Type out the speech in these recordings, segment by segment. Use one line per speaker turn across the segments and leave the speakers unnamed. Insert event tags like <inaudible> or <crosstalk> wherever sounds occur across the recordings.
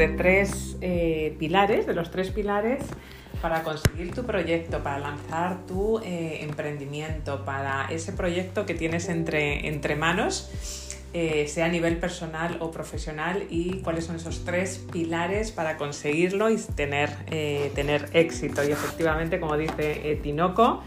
de tres eh, pilares, de los tres pilares para conseguir tu proyecto, para lanzar tu eh, emprendimiento, para ese proyecto que tienes entre, entre manos, eh, sea a nivel personal o profesional, y cuáles son esos tres pilares para conseguirlo y tener, tener éxito. Y efectivamente, como dice Tinoco,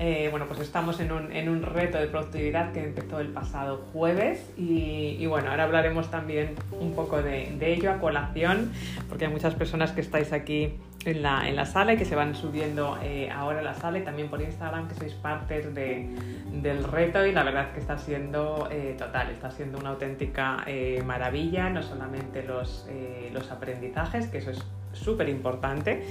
eh, bueno, pues estamos en un, reto de productividad que empezó el pasado jueves y, bueno, ahora hablaremos también un poco de, ello a colación, porque hay muchas personas que estáis aquí en la, sala y que se van subiendo eh, ahora a la sala y también por Instagram que sois parte del reto y la verdad que está siendo eh, total, está siendo una auténtica maravilla, no solamente los, los aprendizajes, que eso es súper importante,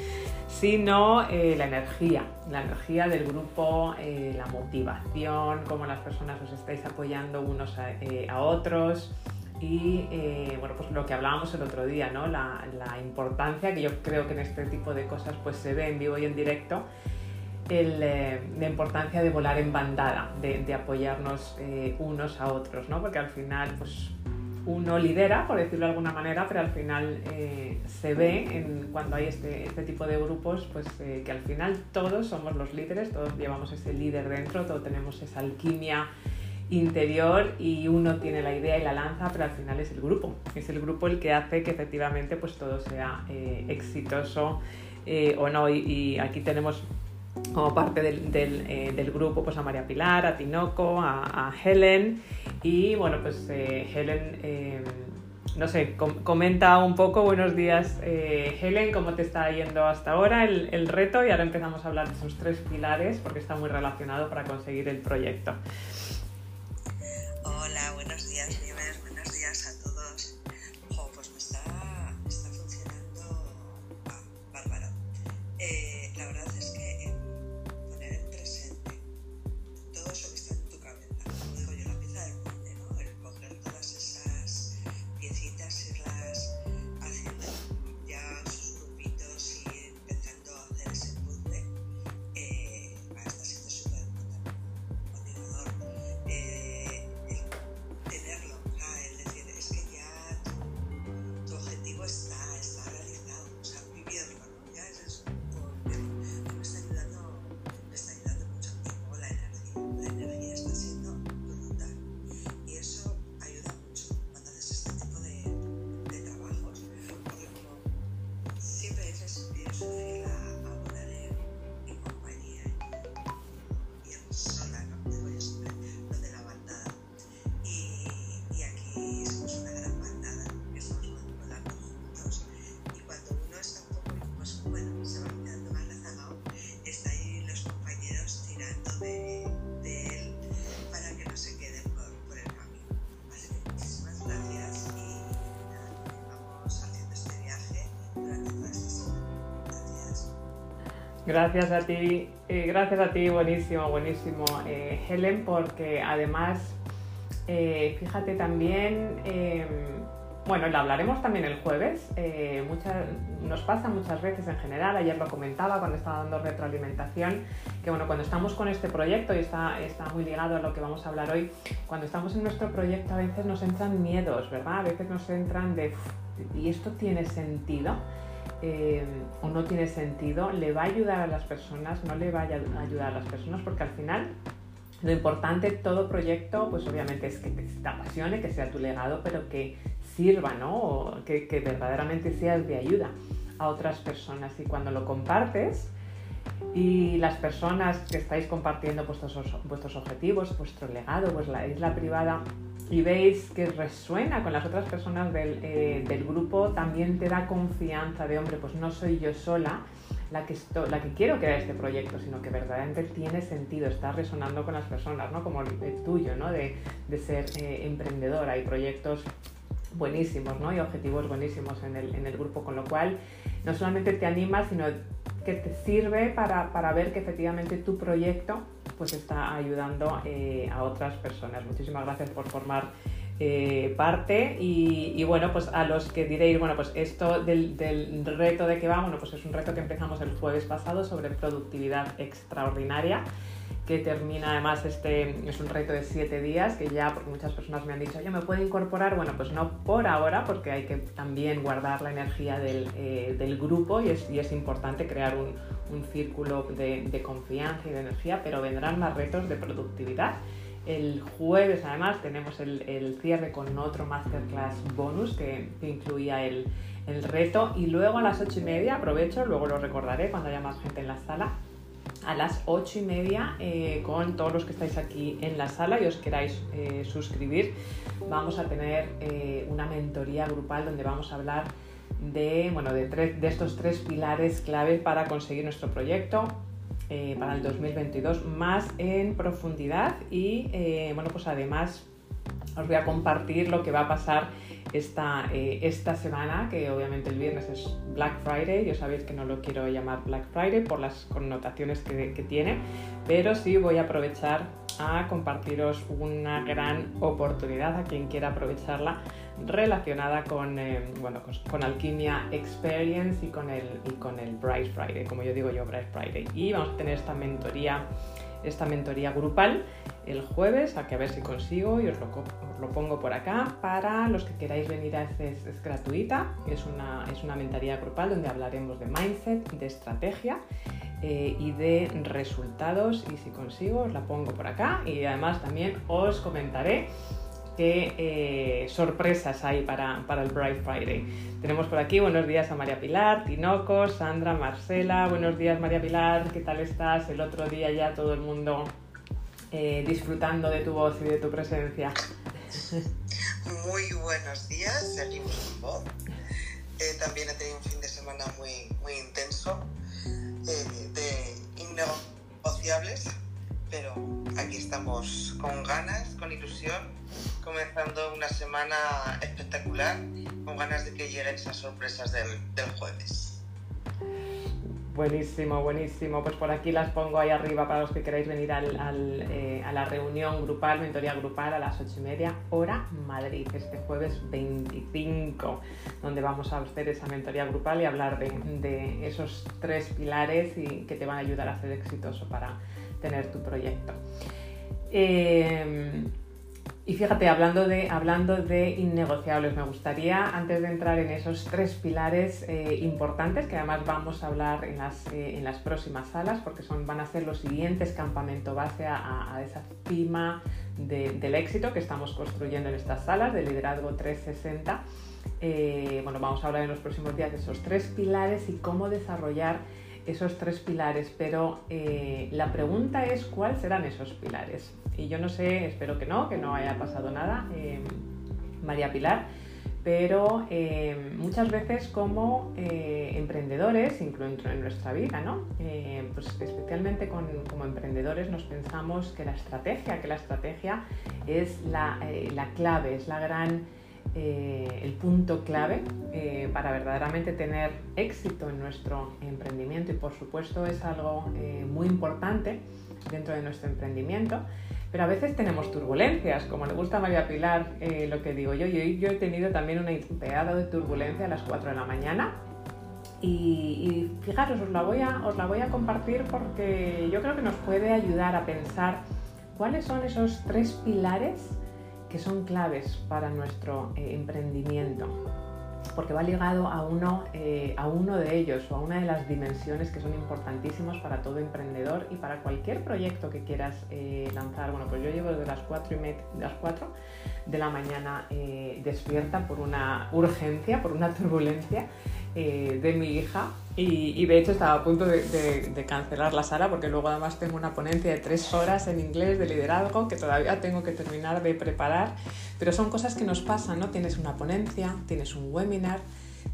sino eh, la energía, la energía del grupo, eh, la motivación, cómo las personas os estáis apoyando unos a, eh, otros y bueno, pues lo que hablábamos el otro día, ¿no? La, importancia que yo creo que en este tipo de cosas pues se ve en vivo y en directo, la importancia de volar en bandada, de, apoyarnos unos a otros, ¿no? porque al final pues uno lidera, por decirlo de alguna manera, pero al final eh, se ve cuando hay este, este tipo de grupos, pues eh, que al final todos somos los líderes, todos llevamos ese líder dentro, todos tenemos esa alquimia interior y uno tiene la idea y la lanza, pero al final es el grupo, es el grupo el que hace que efectivamente pues todo sea eh, exitoso o no. y aquí tenemos como parte del, del, grupo pues a María Pilar, a Tinoco, a, Helen y bueno pues eh, Helen eh, no sé, comenta un poco, buenos días eh, Helen, cómo te está yendo hasta ahora el, el, reto y ahora empezamos a hablar de esos tres pilares porque está muy relacionado para conseguir el proyecto. Gracias a ti, eh, gracias a ti, buenísimo, buenísimo, eh, Helen, porque además, eh, fíjate también, em, bueno, lo hablaremos también el jueves, nos pasa muchas veces en general, ayer lo comentaba cuando estaba dando retroalimentación, que bueno, cuando estamos con este proyecto, y está, está muy ligado a lo que vamos a hablar hoy, cuando estamos en nuestro proyecto a veces nos entran miedos, ¿verdad? A veces nos entran de, ¿y esto tiene sentido? Eh, o no tiene sentido, le va a ayudar a las personas, no le va a ayudar a las personas, porque al final lo importante de todo proyecto, pues obviamente es que te, apasione, que sea tu legado, pero que sirva, ¿no? que, verdaderamente sea de ayuda a otras personas. Y cuando lo compartes, y las personas que estáis compartiendo vuestros, vuestros objetivos, vuestro legado, pues la isla privada, y veis que resuena con las otras personas del, eh, del, grupo, también te da confianza de, hombre, pues no soy yo sola la que, la que quiero crear este proyecto, sino que verdaderamente tiene sentido, está resonando con las personas, ¿no? Como el, tuyo, ¿no? De, de ser eh, emprendedora. Hay proyectos buenísimos, ¿no? Y objetivos buenísimos en el, en el grupo, con lo cual no solamente te anima, sino que te sirve para, para ver que efectivamente tu proyecto pues está ayudando eh, a otras personas. Muchísimas gracias por formar eh, parte y, bueno, pues a los que diréis, bueno, pues esto del, del, reto de que va, bueno, pues es un reto que empezamos el jueves pasado sobre productividad extraordinaria que termina además este es un reto de siete días que ya porque muchas personas me han dicho yo me puedo incorporar bueno pues no por ahora porque hay que también guardar la energía del, eh, del grupo y es, y es, importante crear un, un círculo de, de, confianza y de energía pero vendrán más retos de productividad. El jueves además tenemos el, el cierre con otro masterclass bonus que, que incluía el, el reto. Y luego a las ocho y media aprovecho luego lo recordaré cuando haya más gente en la sala a las ocho y media eh, con todos los que estáis aquí en la sala y os queráis eh, suscribir. Vamos a tener eh, una mentoría grupal donde vamos a hablar de, bueno, de, tres, de estos tres pilares clave para conseguir nuestro proyecto. para el 2022 más en profundidad y bueno pues además os voy a compartir lo que va a pasar esta, eh, esta semana, que obviamente el viernes es Black Friday, yo sabéis que no lo quiero llamar Black Friday por las connotaciones que, tiene, pero sí voy a aprovechar a compartiros una gran oportunidad a quien quiera aprovecharla relacionada con, eh, bueno, con, Alquimia Experience y con, el, y con el Bright Friday, como yo digo yo, Bright Friday. Y vamos a tener esta mentoría esta mentoría grupal el jueves, a que a ver si consigo y os lo, lo pongo por acá. Para los que queráis venir a este, es, es gratuita, es una, es una mentoría grupal donde hablaremos de mindset, de estrategia eh, y de resultados y si consigo os la pongo por acá y además también os comentaré qué eh, sorpresas hay para, para, el Bright Friday. Tenemos por aquí buenos días a María Pilar, Tinoco, Sandra, Marcela. Buenos días María Pilar, ¿qué tal estás? El otro día ya todo el mundo eh, disfrutando de tu voz y de tu presencia.
Muy buenos días, seguimos con voz. Eh, también he tenido un fin de semana muy, muy intenso eh, de innegociables, pero aquí estamos con ganas, con ilusión comenzando una semana espectacular, con ganas de que lleguen esas sorpresas del, jueves.
Buenísimo, buenísimo. Pues por aquí las pongo ahí arriba para los que queráis venir al, al, eh, a la reunión grupal, mentoría grupal a las ocho y media, hora Madrid, este jueves 25, donde vamos a hacer esa mentoría grupal y hablar de, de esos tres pilares y que te van a ayudar a ser exitoso para tener tu proyecto. Eh, y fíjate, hablando de, hablando de innegociables, me gustaría, antes de entrar en esos tres pilares eh, importantes, que además vamos a hablar en las, eh, en las próximas salas, porque son, van a ser los siguientes campamento base a, esa cima de, del éxito que estamos construyendo en estas salas de liderazgo 360. Eh, bueno, vamos a hablar en los próximos días de esos tres pilares y cómo desarrollar esos tres pilares, pero eh, la pregunta es cuáles serán esos pilares. Y yo no sé, espero que no, que no haya pasado nada, eh, María Pilar, pero eh, muchas veces como eh, emprendedores, incluso en nuestra vida, ¿no? Eh, pues especialmente con, como emprendedores nos pensamos que la estrategia, que la estrategia es la, la clave, es la gran eh, el punto clave eh, para verdaderamente tener éxito en nuestro emprendimiento y por supuesto es algo eh, muy importante dentro de nuestro emprendimiento. Pero a veces tenemos turbulencias, como le gusta a María Pilar lo que digo yo. yo. Yo he tenido también una pegada de turbulencia a las 4 de la mañana y, fijaros, os la voy a compartir porque yo creo que nos puede ayudar a pensar cuáles son esos tres pilares que son claves para nuestro eh, emprendimiento, porque va ligado a uno, eh, a uno de ellos o a una de las dimensiones que son importantísimas para todo emprendedor y para cualquier proyecto que quieras eh, lanzar. Bueno, pues yo llevo desde las 4, y las 4 de la mañana despierta por una urgencia, por una <laughs> turbulencia eh, de mi hija y, de hecho estaba a punto de, de, de, cancelar la sala porque luego además tengo una ponencia de tres horas en inglés de liderazgo que todavía tengo que terminar de preparar, pero son cosas que nos pasan, ¿no? Tienes una ponencia, tienes un webinar,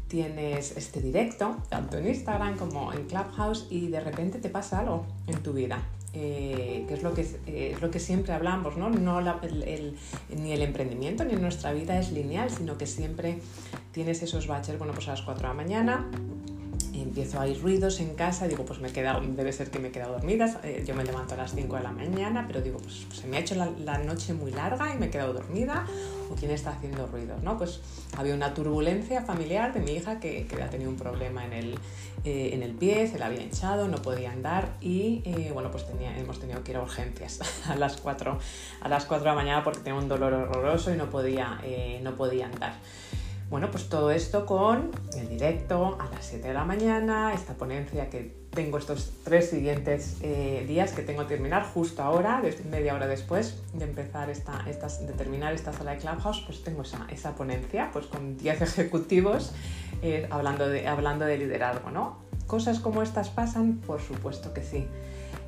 tienes este directo, tanto en Instagram como en Clubhouse, y de repente te pasa algo en tu vida. Eh, que es lo que, eh, es lo que siempre hablamos, ¿no? no el, ni el emprendimiento ni nuestra vida es lineal, sino que siempre tienes esos baches, bueno, pues a las 4 de la mañana empiezo a oír ruidos en casa, digo, pues me he debe ser que me he quedado dormida, eh, yo me levanto a las 5 de la mañana, pero digo, pues se me ha hecho la, la, noche muy larga y me he quedado dormida, o quién está haciendo ruidos, ¿no? Pues había una turbulencia familiar de mi hija que, había tenido un problema en el, eh, en el pie, se la había hinchado, no podía andar y eh, bueno, pues hemos tenido que ir a urgencias <laughs> a las 4, a las 4 de la mañana porque tenía un dolor horroroso y no podía, eh, no podía andar. Bueno, pues todo esto con el directo a las 7 de la mañana, esta ponencia que tengo estos tres siguientes días que tengo que terminar justo ahora, media hora después de empezar esta, de terminar esta sala de Clubhouse, pues tengo esa, esa ponencia pues con 10 <laughs> ejecutivos eh, hablando, de, hablando de liderazgo, ¿no? ¿Cosas como estas pasan? Por supuesto que sí.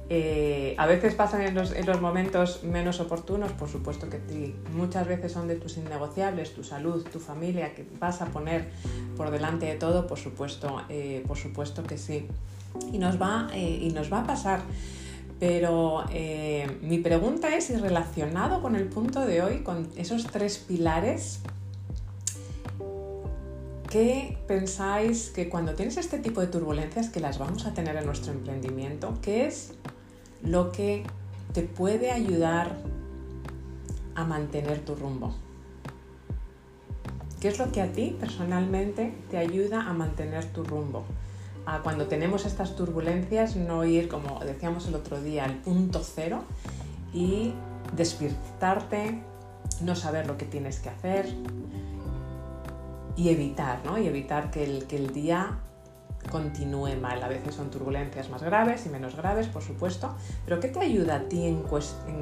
Eh, a veces pasan en los, momentos menos oportunos, por supuesto que sí. Muchas veces son de tus innegociables, tu salud, tu familia, que vas a poner por delante de todo, por supuesto, eh, por supuesto que sí. Y nos va, y nos va a pasar. Pero mi pregunta es, y relacionado con el punto de hoy, con esos tres pilares ¿Qué pensáis que cuando tienes este tipo de turbulencias, que las vamos a tener en nuestro emprendimiento, qué es lo que te puede ayudar a mantener tu rumbo? ¿Qué es lo que a ti personalmente te ayuda a mantener tu rumbo? A cuando tenemos estas turbulencias no ir, como decíamos el otro día, al punto cero y despertarte, no saber lo que tienes que hacer, y evitar, ¿no? Y evitar que el, que el día continúe mal. A veces son turbulencias más graves y menos graves, por supuesto, pero ¿qué te ayuda a ti en,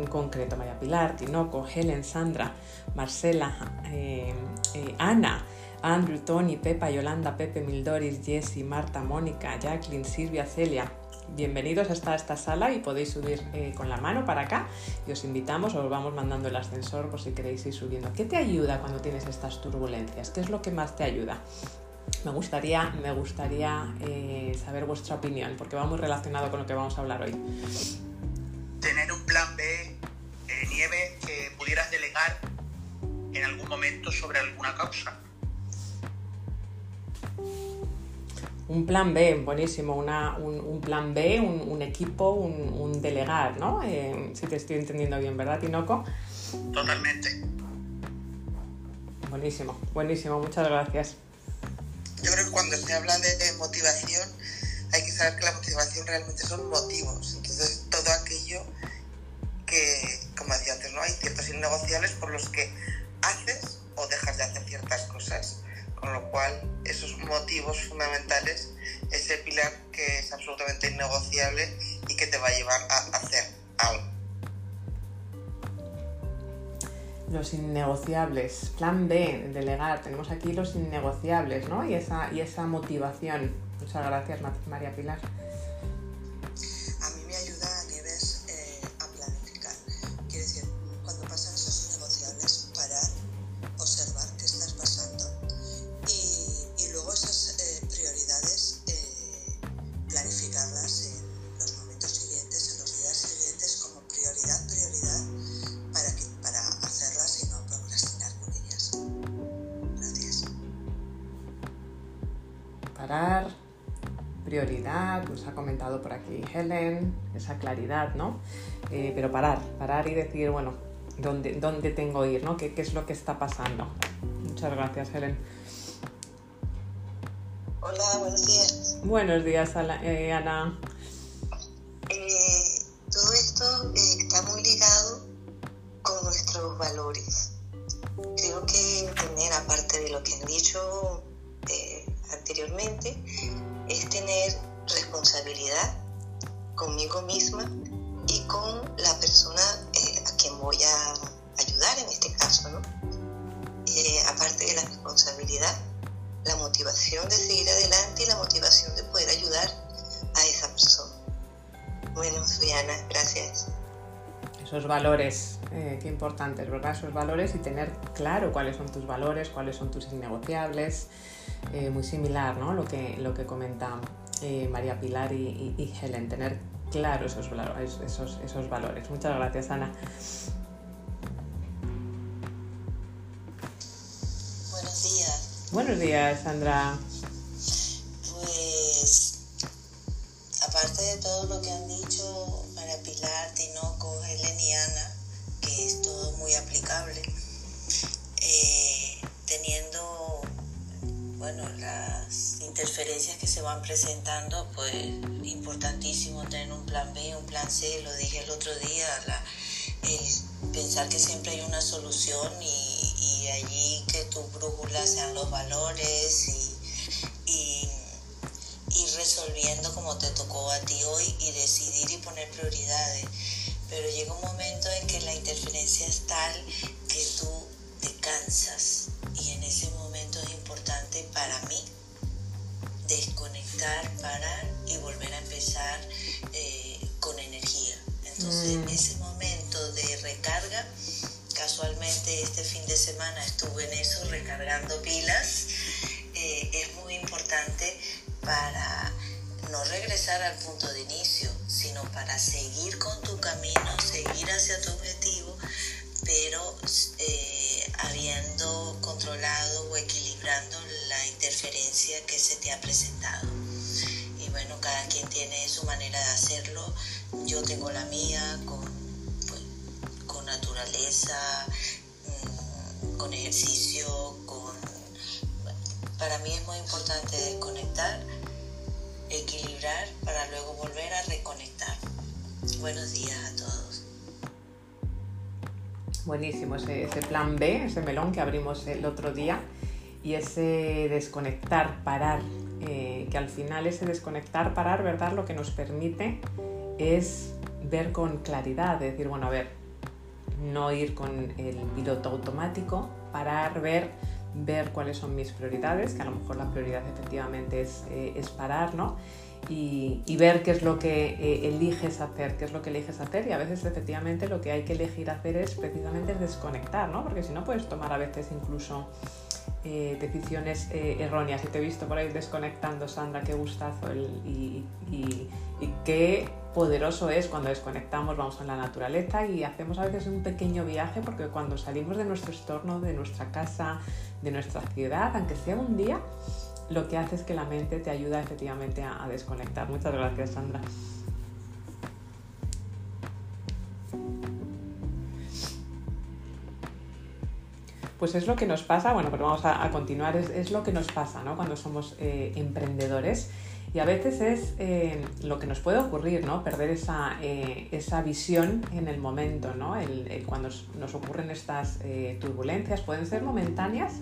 concreto? María Pilar, Tinoco, Helen, Sandra, Marcela, eh, eh, Ana, Andrew, Tony, Pepa, Yolanda, Pepe, Mildoris, Jessie, Marta, Mónica, Jacqueline, Silvia, Celia, bienvenidos hasta esta sala y podéis subir eh, con la mano para acá y os invitamos, os vamos mandando el ascensor por si queréis ir subiendo. ¿Qué te ayuda cuando tienes estas turbulencias? ¿Qué es lo que más te ayuda? Me gustaría, me gustaría eh, saber vuestra opinión porque va muy relacionado con lo que vamos a hablar hoy.
Tener un plan B, eh, Nieve, que pudieras delegar en algún momento sobre alguna causa
Un plan B, buenísimo, un, plan B, un, equipo, un, delegar, ¿no? Eh, si te estoy entendiendo bien, ¿verdad, Tinoco?
Totalmente.
Buenísimo, buenísimo, muchas gracias.
Yo creo que cuando se habla de motivación, hay que saber que la motivación realmente son motivos. Entonces, todo aquello que, como decía antes, ¿no? hay ciertos innegociables por los que haces o dejas de hacer ciertas cosas con lo cual esos motivos fundamentales, ese pilar que es absolutamente innegociable y que te va a llevar a hacer algo.
Los innegociables, plan B, delegar, tenemos aquí los innegociables, ¿no? Y esa, y esa motivación. Muchas gracias, María Pilar. Helen, esa claridad, ¿no? Eh, pero parar, parar y decir, bueno, ¿dónde, dónde tengo que ir, ¿no? ¿Qué, es lo que está pasando? Muchas gracias, Helen.
Hola, buenos días.
Buenos días, eh,
Ana. Eh, todo esto está muy ligado con nuestros valores. Creo que tener, aparte de lo que han dicho anteriormente, es tener responsabilidad conmigo misma y con la persona eh, a quien voy a ayudar en este caso, ¿no? Eh, aparte de la responsabilidad, la motivación de seguir adelante y la motivación de poder ayudar a esa persona. Bueno, soy Ana, gracias.
Esos valores, eh, qué importantes, ¿verdad? Esos valores y tener claro cuáles son tus valores, cuáles son tus innegociables, eh, muy similar ¿no? lo, que, lo que eh, María Pilar y, Helen, tener claro esos, esos, esos valores. Muchas gracias, Ana.
Buenos días.
Buenos días, Sandra.
Pues, aparte de todo lo que han dicho María Pilar, Tinoco, Helen y Ana, que es todo muy aplicable, se van presentando, pues importantísimo tener un plan B, un plan C, lo dije el otro día, el pensar que siempre hay una solución y, allí que tu brújula sean los valores y, y resolviendo como te tocó a ti hoy y decidir y poner prioridades. Pero llega un momento en que la interferencia es tal que tú te cansas desconectar, parar y volver a empezar eh, con energía. Entonces, en mm. ese momento de recarga, casualmente este fin de semana estuve en eso, recargando pilas, eh, es muy importante para no regresar al punto de inicio, sino para seguir con tu camino, seguir hacia tu objetivo, pero eh, habiendo controlado o equilibrando la interferencia que se te ha presentado. Bueno, cada quien tiene su manera de hacerlo. Yo tengo la mía con, pues, con naturaleza, mm, con ejercicio, con... Para mí es muy importante desconectar, equilibrar para luego volver a reconectar. Buenos días a todos.
Buenísimo ese, plan B, ese melón que abrimos el otro día y ese desconectar, parar, eh, que al final ese desconectar, parar, ¿verdad? Lo que nos permite es ver con claridad, decir, bueno, a ver, no ir con el piloto automático, parar, ver, ver cuáles son mis prioridades, que a lo mejor la prioridad efectivamente es, eh, es parar, ¿no? y, ver qué es lo que eh, eliges hacer, qué es lo que eliges hacer y a veces efectivamente lo que hay que elegir hacer es precisamente desconectar, ¿no? Porque si no puedes tomar a veces incluso eh, decisiones eh, erróneas. Y te he visto por ahí desconectando, Sandra, qué gustazo y, y, qué poderoso es cuando desconectamos, vamos a la naturaleza y hacemos a veces un pequeño viaje porque cuando salimos de nuestro entorno, de nuestra casa, de nuestra ciudad, aunque sea un día, lo que hace es que la mente te ayuda efectivamente a, desconectar. Muchas gracias, Sandra. Pues es lo que nos pasa, bueno, pues vamos a, continuar, es, lo que nos pasa ¿no? cuando somos eh, emprendedores y a veces es eh, lo que nos puede ocurrir, ¿no? Perder esa, eh, esa visión en el momento, ¿no? cuando nos ocurren estas turbulencias, pueden ser momentáneas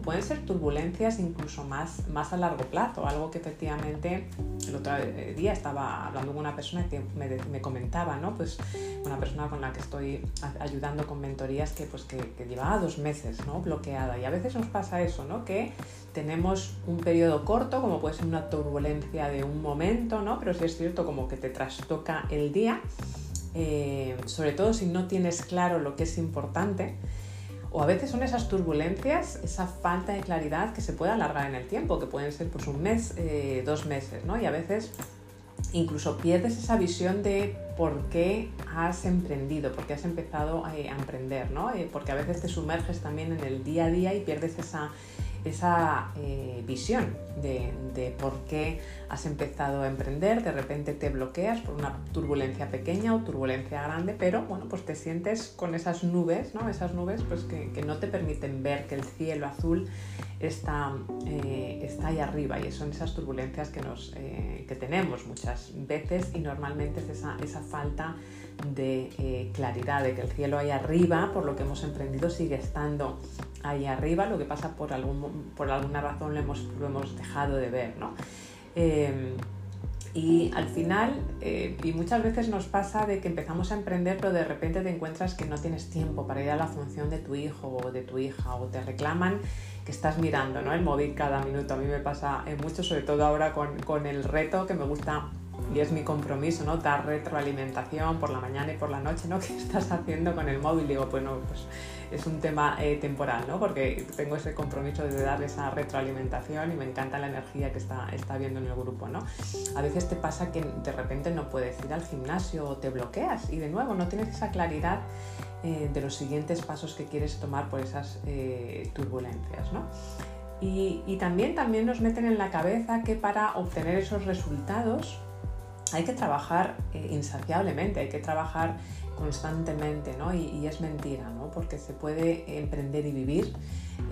pueden ser turbulencias incluso más, más a largo plazo, algo que efectivamente el otro día estaba hablando con una persona que me, comentaba, ¿no? Pues una persona con la que estoy ayudando con mentorías que, pues, que, llevaba dos meses ¿no? bloqueada y a veces nos pasa eso, ¿no? Que tenemos un periodo corto, como puede ser una turbulencia de un momento, ¿no? Pero si es cierto como que te trastoca el día, eh, sobre todo si no tienes claro lo que es importante, o a veces son esas turbulencias, esa falta de claridad que se puede alargar en el tiempo, que pueden ser pues un mes, eh, dos meses, ¿no? Y a veces incluso pierdes esa visión de por qué has emprendido, por qué has empezado a, emprender, ¿no? Eh, porque a veces te sumerges también en el día a día y pierdes esa, esa eh, visión de, por qué has empezado a emprender, de repente te bloqueas por una turbulencia pequeña o turbulencia grande, pero bueno, pues te sientes con esas nubes, ¿no? Esas nubes pues que, no te permiten ver que el cielo azul está, eh, está ahí arriba y son esas turbulencias que, nos, eh, que tenemos muchas veces y normalmente es esa, esa falta de eh, claridad, de que el cielo ahí arriba, por lo que hemos emprendido, sigue estando ahí arriba, lo que pasa por, algún, por alguna razón lo hemos, lo hemos dejado de ver. ¿no? Y al final, y muchas veces nos pasa de que empezamos a emprender, pero de repente te encuentras que no tienes tiempo para ir a la función de tu hijo o de tu hija, o te reclaman que estás mirando ¿no? el móvil cada minuto. A mí me pasa eh, mucho, sobre todo ahora con, con el reto que me gusta y es mi compromiso, ¿no? Dar retroalimentación por la mañana y por la noche, ¿no? <laughs> ¿Qué estás haciendo con el móvil? Digo, bueno, pues es un tema eh, temporal, ¿no? Porque tengo ese compromiso de dar esa retroalimentación y me encanta la energía que está, está viendo en el grupo, ¿no? A veces te pasa que de repente no puedes ir al gimnasio o te bloqueas y de nuevo no tienes esa claridad eh, de los siguientes pasos que quieres tomar por esas eh, turbulencias, ¿no? Y, también, también nos meten en la cabeza que para obtener esos resultados hay que trabajar insaciablemente, hay que trabajar constantemente, ¿no? Y, es mentira, ¿no? Porque se puede emprender y vivir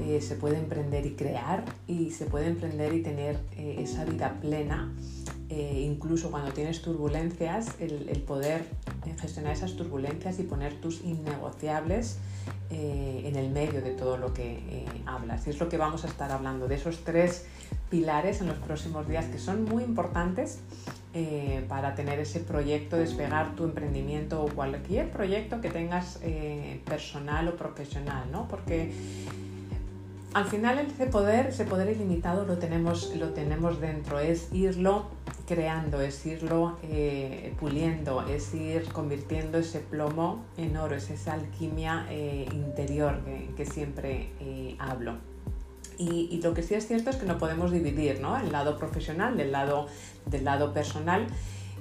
eh, se puede emprender y crear y se puede emprender y tener eh, esa vida plena, eh, incluso cuando tienes turbulencias, el, el, poder gestionar esas turbulencias y poner tus innegociables en el medio de todo lo que hablas. Y es lo que vamos a estar hablando, de esos tres pilares en los próximos días que son muy importantes eh, para tener ese proyecto, despegar tu emprendimiento o cualquier proyecto que tengas eh, personal o profesional, ¿no? Porque al final ese poder, ese poder ilimitado lo tenemos, lo tenemos dentro, es irlo creando, es irlo eh, puliendo, es ir convirtiendo ese plomo en oro, es esa alquimia interior que, siempre hablo. Y, lo que sí es cierto es que no podemos dividir ¿no? el lado profesional del lado, del lado personal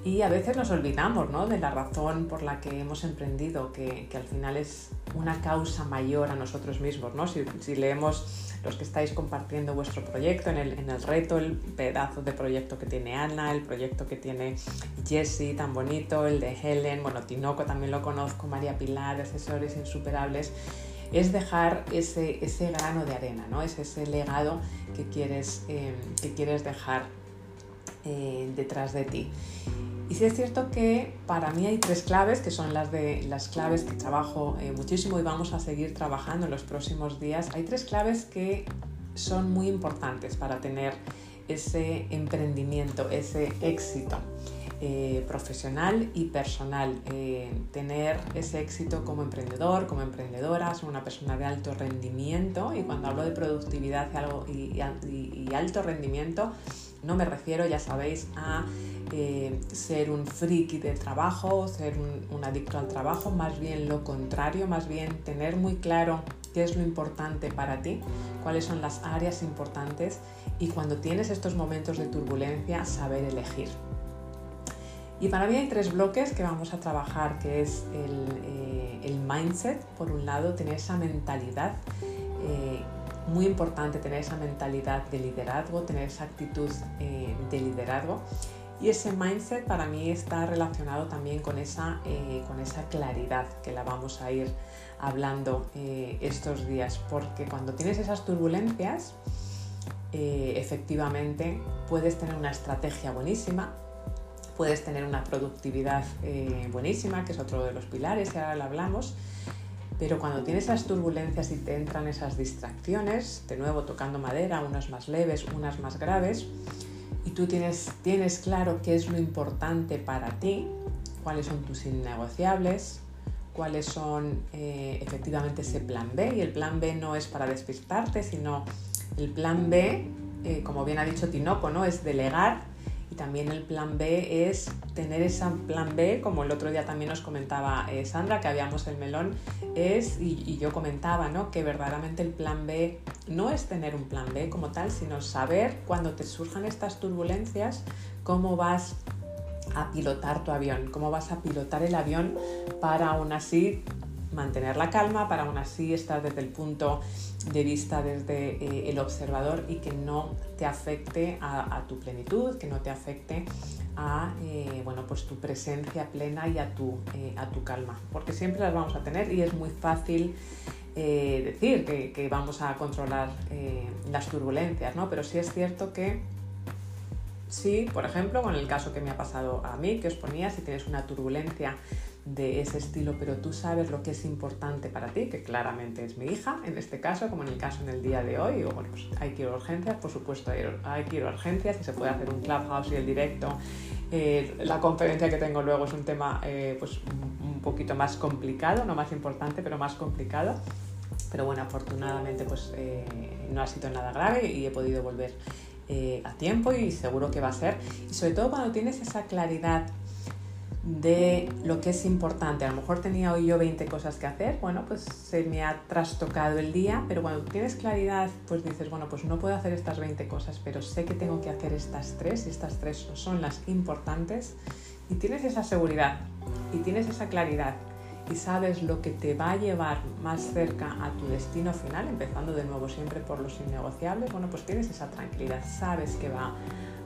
y a veces nos olvidamos ¿no? de la razón por la que hemos emprendido, que, que, al final es una causa mayor a nosotros mismos. ¿no? Si, si, leemos los que estáis compartiendo vuestro proyecto en el, en el, reto, el pedazo de proyecto que tiene Ana, el proyecto que tiene Jessie, tan bonito, el de Helen, bueno, Tinoco también lo conozco, María Pilar, Asesores Insuperables es dejar ese, ese grano de arena, ¿no? es ese legado que quieres, em, que quieres dejar eh, detrás de ti. Y sí es cierto que para mí hay tres claves, que son las, de, las claves que trabajo eh, muchísimo y vamos a seguir trabajando en los próximos días. Hay tres claves que son muy importantes para tener ese emprendimiento, ese éxito. Eh, profesional y personal. Eh, tener ese éxito como emprendedor, como emprendedora, ser una persona de alto rendimiento y cuando hablo de productividad y, alto rendimiento, no me refiero, ya sabéis, a eh, ser un friki del trabajo, ser un, adicto al trabajo, más bien lo contrario, más bien tener muy claro qué es lo importante para ti, cuáles son las áreas importantes y cuando tienes estos momentos de turbulencia, saber elegir. Y para mí hay tres bloques que vamos a trabajar, que es el, eh, mindset, por un lado, tener esa mentalidad, eh, muy importante tener esa mentalidad de liderazgo, tener esa actitud eh, de liderazgo. Y ese mindset para mí está relacionado también con esa, con esa claridad que la vamos a ir hablando estos días, porque cuando tienes esas turbulencias, efectivamente puedes tener una estrategia buenísima, puedes tener una productividad eh, buenísima, que es otro de los pilares, y ahora lo hablamos, pero cuando tienes esas turbulencias y te entran esas distracciones, de nuevo tocando madera, unas más leves, unas más graves, y tú tienes, tienes claro qué es lo importante para ti, cuáles son tus innegociables, cuáles son eh, efectivamente ese plan B, y el plan B no es para despistarte, sino el plan B, eh, como bien ha dicho Tinoco, ¿no? es delegar también el plan B es tener ese plan B, como el otro día también nos comentaba eh, Sandra, que habíamos el melón, es, y, yo comentaba, ¿no? que verdaderamente el plan B no es tener un plan B como tal, sino saber cuando te surjan estas turbulencias, cómo vas a pilotar tu avión, cómo vas a pilotar el avión para aún así mantener la calma, para aún así estar desde el punto de vista desde eh, el observador y que no te afecte a, tu plenitud, que no te afecte a eh, bueno, pues tu presencia plena y a tu, eh, a tu calma, porque siempre las vamos a tener y es muy fácil decir que, que, vamos a controlar las turbulencias, ¿no? pero sí es cierto que sí, por ejemplo, con el caso que me ha pasado a mí, que os ponía, si tienes una turbulencia de ese estilo, pero tú sabes lo que es importante para ti, que claramente es mi hija, en este caso, como en el caso en el día de hoy, o bueno, pues hay que ir a urgencias, por supuesto hay, que ir a urgencias y se puede hacer un clubhouse y el directo. Eh, la conferencia que tengo luego es un tema eh, pues un poquito más complicado, no más importante, pero más complicado. Pero bueno, afortunadamente pues eh, no ha sido nada grave y he podido volver a tiempo y seguro que va a ser. Y sobre todo cuando tienes esa claridad de lo que es importante. A lo mejor tenía hoy yo 20 cosas que hacer, bueno, pues se me ha trastocado el día, pero cuando tienes claridad, pues dices, bueno, pues no puedo hacer estas 20 cosas, pero sé que tengo que hacer estas tres, y estas tres son las importantes, y tienes esa seguridad, y tienes esa claridad, y sabes lo que te va a llevar más cerca a tu destino final, empezando de nuevo siempre por los innegociables, bueno, pues tienes esa tranquilidad, sabes que va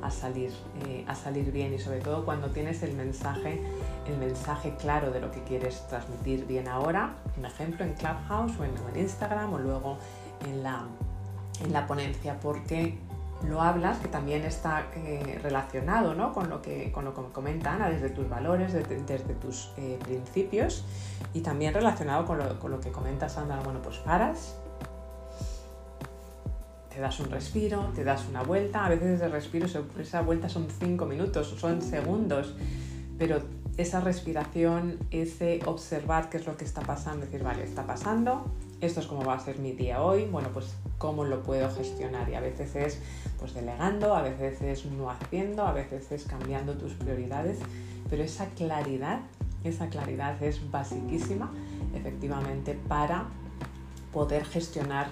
a salir, eh, a salir bien y sobre todo cuando tienes el mensaje, el mensaje claro de lo que quieres transmitir bien ahora, un ejemplo en Clubhouse o en, Instagram o luego en la, en la ponencia, porque lo hablas, que también está eh, relacionado ¿no? con, lo que, con lo que comenta Ana, desde tus valores, desde, tus eh, principios y también relacionado con lo, con lo, que comenta Sandra. Bueno, pues paras, te das un respiro, te das una vuelta, a veces ese respiro, esa vuelta son cinco minutos, son segundos, pero esa respiración, ese observar qué es lo que está pasando, decir, vale, está pasando, esto es cómo va a ser mi día hoy, bueno, pues cómo lo puedo gestionar y a veces es pues delegando, a veces es no haciendo, a veces es cambiando tus prioridades, pero esa claridad, esa claridad es basiquísima efectivamente para poder gestionar